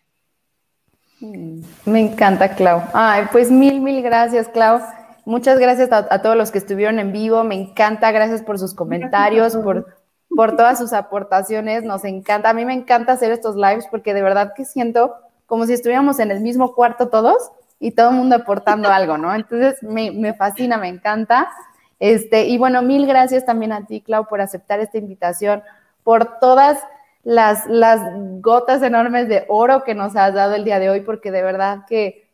[SPEAKER 2] Me encanta, Clau. Ay, pues mil, mil gracias, Clau. Muchas gracias a, todos los que estuvieron en vivo. Me encanta, gracias por sus comentarios, por, por todas sus aportaciones. Nos encanta. A mí me encanta hacer estos lives porque de verdad que siento como si estuviéramos en el mismo cuarto todos y todo el mundo aportando algo, ¿no? Entonces me, me fascina, me encanta. Este, y bueno, mil gracias también a ti, Clau, por aceptar esta invitación, por todas las, las gotas enormes de oro que nos has dado el día de hoy, porque de verdad que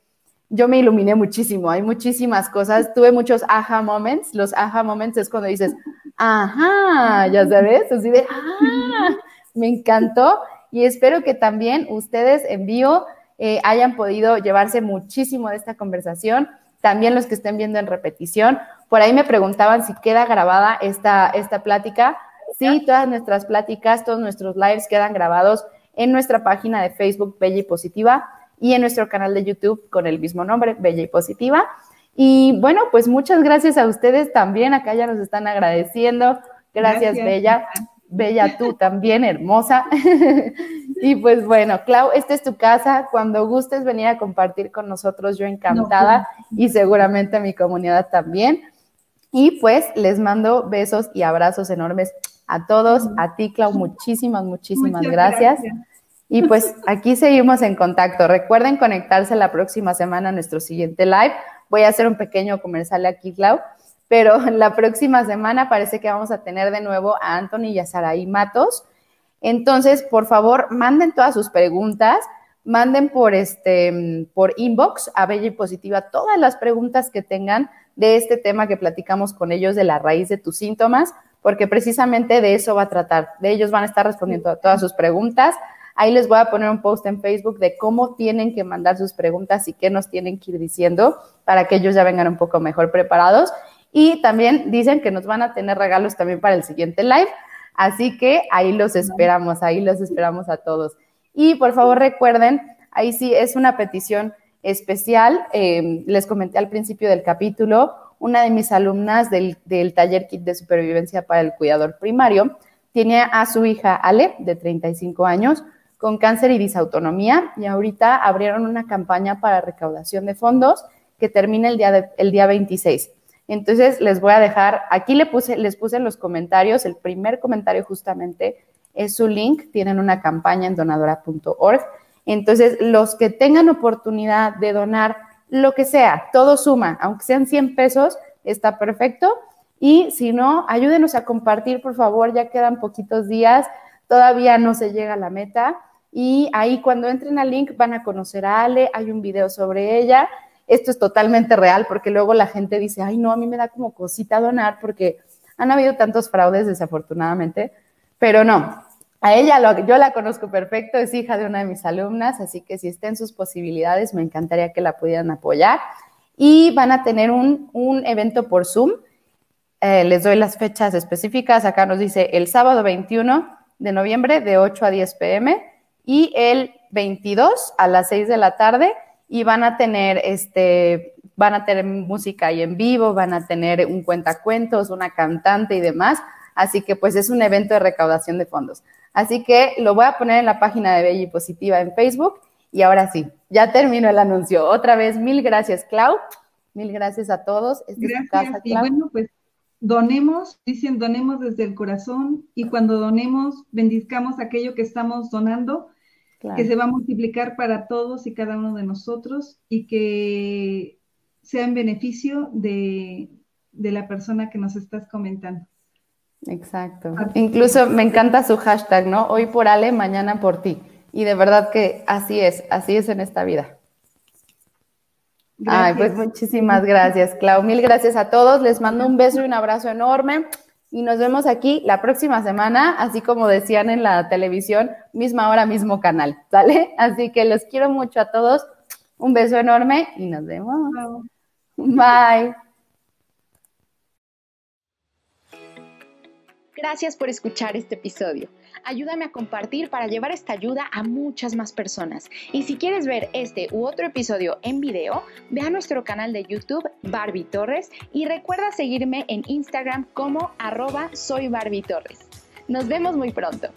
[SPEAKER 2] yo me iluminé muchísimo, hay muchísimas cosas, tuve muchos aha moments, los aha moments es cuando dices, ajá, ya sabes, así de, ah, me encantó y espero que también ustedes en vivo eh, hayan podido llevarse muchísimo de esta conversación, también los que estén viendo en repetición, por ahí me preguntaban si queda grabada esta, esta plática, Sí, todas nuestras pláticas, todos nuestros lives quedan grabados en nuestra página de Facebook Bella y Positiva y en nuestro canal de YouTube con el mismo nombre, Bella y Positiva. Y bueno, pues muchas gracias a ustedes también. Acá ya nos están agradeciendo. Gracias, Bella. Bella, tú también, hermosa. y pues bueno, Clau, esta es tu casa. Cuando gustes venir a compartir con nosotros, yo encantada y seguramente mi comunidad también. Y pues les mando besos y abrazos enormes a todos, a ti, Clau, muchísimas, muchísimas gracias. Y pues aquí seguimos en contacto. Recuerden conectarse la próxima semana a nuestro siguiente live. Voy a hacer un pequeño comercial aquí, Clau, pero la próxima semana parece que vamos a tener de nuevo a Anthony y a Saraí Matos. Entonces, por favor, manden todas sus preguntas, manden por este por inbox a Bella y Positiva todas las preguntas que tengan de este tema que platicamos con ellos de la raíz de tus síntomas porque precisamente de eso va a tratar. De ellos van a estar respondiendo a todas sus preguntas. Ahí les voy a poner un post en Facebook de cómo tienen que mandar sus preguntas y qué nos tienen que ir diciendo para que ellos ya vengan un poco mejor preparados. Y también dicen que nos van a tener regalos también para el siguiente live. Así que ahí los esperamos, ahí los esperamos a todos. Y por favor recuerden, ahí sí es una petición especial. Eh, les comenté al principio del capítulo, una de mis alumnas del, taller kit de supervivencia para el cuidador primario tiene a su hija Ale, de 35 años, con cáncer y disautonomía, y ahorita abrieron una campaña para recaudación de fondos que termina el día, el día 26. Entonces, les voy a dejar, aquí le puse, les puse en los comentarios, el primer comentario justamente es su link, tienen una campaña en donadora.org. Entonces, los que tengan oportunidad de donar lo que sea, todo suma, aunque sean 100 pesos, está perfecto. Y si no, ayúdenos a compartir, por favor, ya quedan poquitos días, todavía no se llega a la meta. Y ahí cuando entren al link van a conocer a Ale, hay un video sobre ella. Esto es totalmente real porque luego la gente dice, ay, no, a mí me da como cosita donar porque han habido tantos fraudes desafortunadamente, pero no, A ella yo la conozco perfecto, es hija de una de mis alumnas, así que si está en sus posibilidades, me encantaría que la pudieran apoyar. Y van a tener un, evento por Zoom. Eh, les doy las fechas específicas. Acá nos dice el sábado 21 de noviembre de 8 a 10 pm y el 22 a las 6 de la tarde y van a tener este van a tener música ahí en vivo, van a tener un cuentacuentos, una cantante y demás, así que pues es un evento de recaudación de fondos. Así que lo voy a poner en la página de Bella y Positiva en Facebook. Y ahora sí, ya terminó el anuncio. Otra vez, mil gracias, Clau. Mil gracias a todos.
[SPEAKER 3] gracias. y bueno, pues donemos, dicen donemos desde el corazón y cuando donemos, bendizcamos aquello que estamos donando, que se va a multiplicar para todos y cada uno de nosotros y que sea en beneficio de, de la persona que nos estás comentando.
[SPEAKER 2] Exacto. Incluso me encanta su hashtag, ¿no? Hoy por Ale, mañana por ti. Y de verdad que así es, así es en esta vida. Ay, pues muchísimas gracias, Clau. Mil gracias a todos. Les mando un beso y un abrazo enorme. Y nos vemos aquí la próxima semana, así como decían en la televisión, misma hora, mismo canal, ¿sale? Así que los quiero mucho a todos. Un beso enorme y nos vemos. Bye.
[SPEAKER 1] Gracias por escuchar este episodio. Ayúdame a compartir para llevar esta ayuda a muchas más personas. Y si quieres ver este u otro episodio en video, ve a nuestro canal de YouTube Barbie Torres y recuerda seguirme en Instagram como arroba soy Barbie Torres. Nos vemos muy pronto.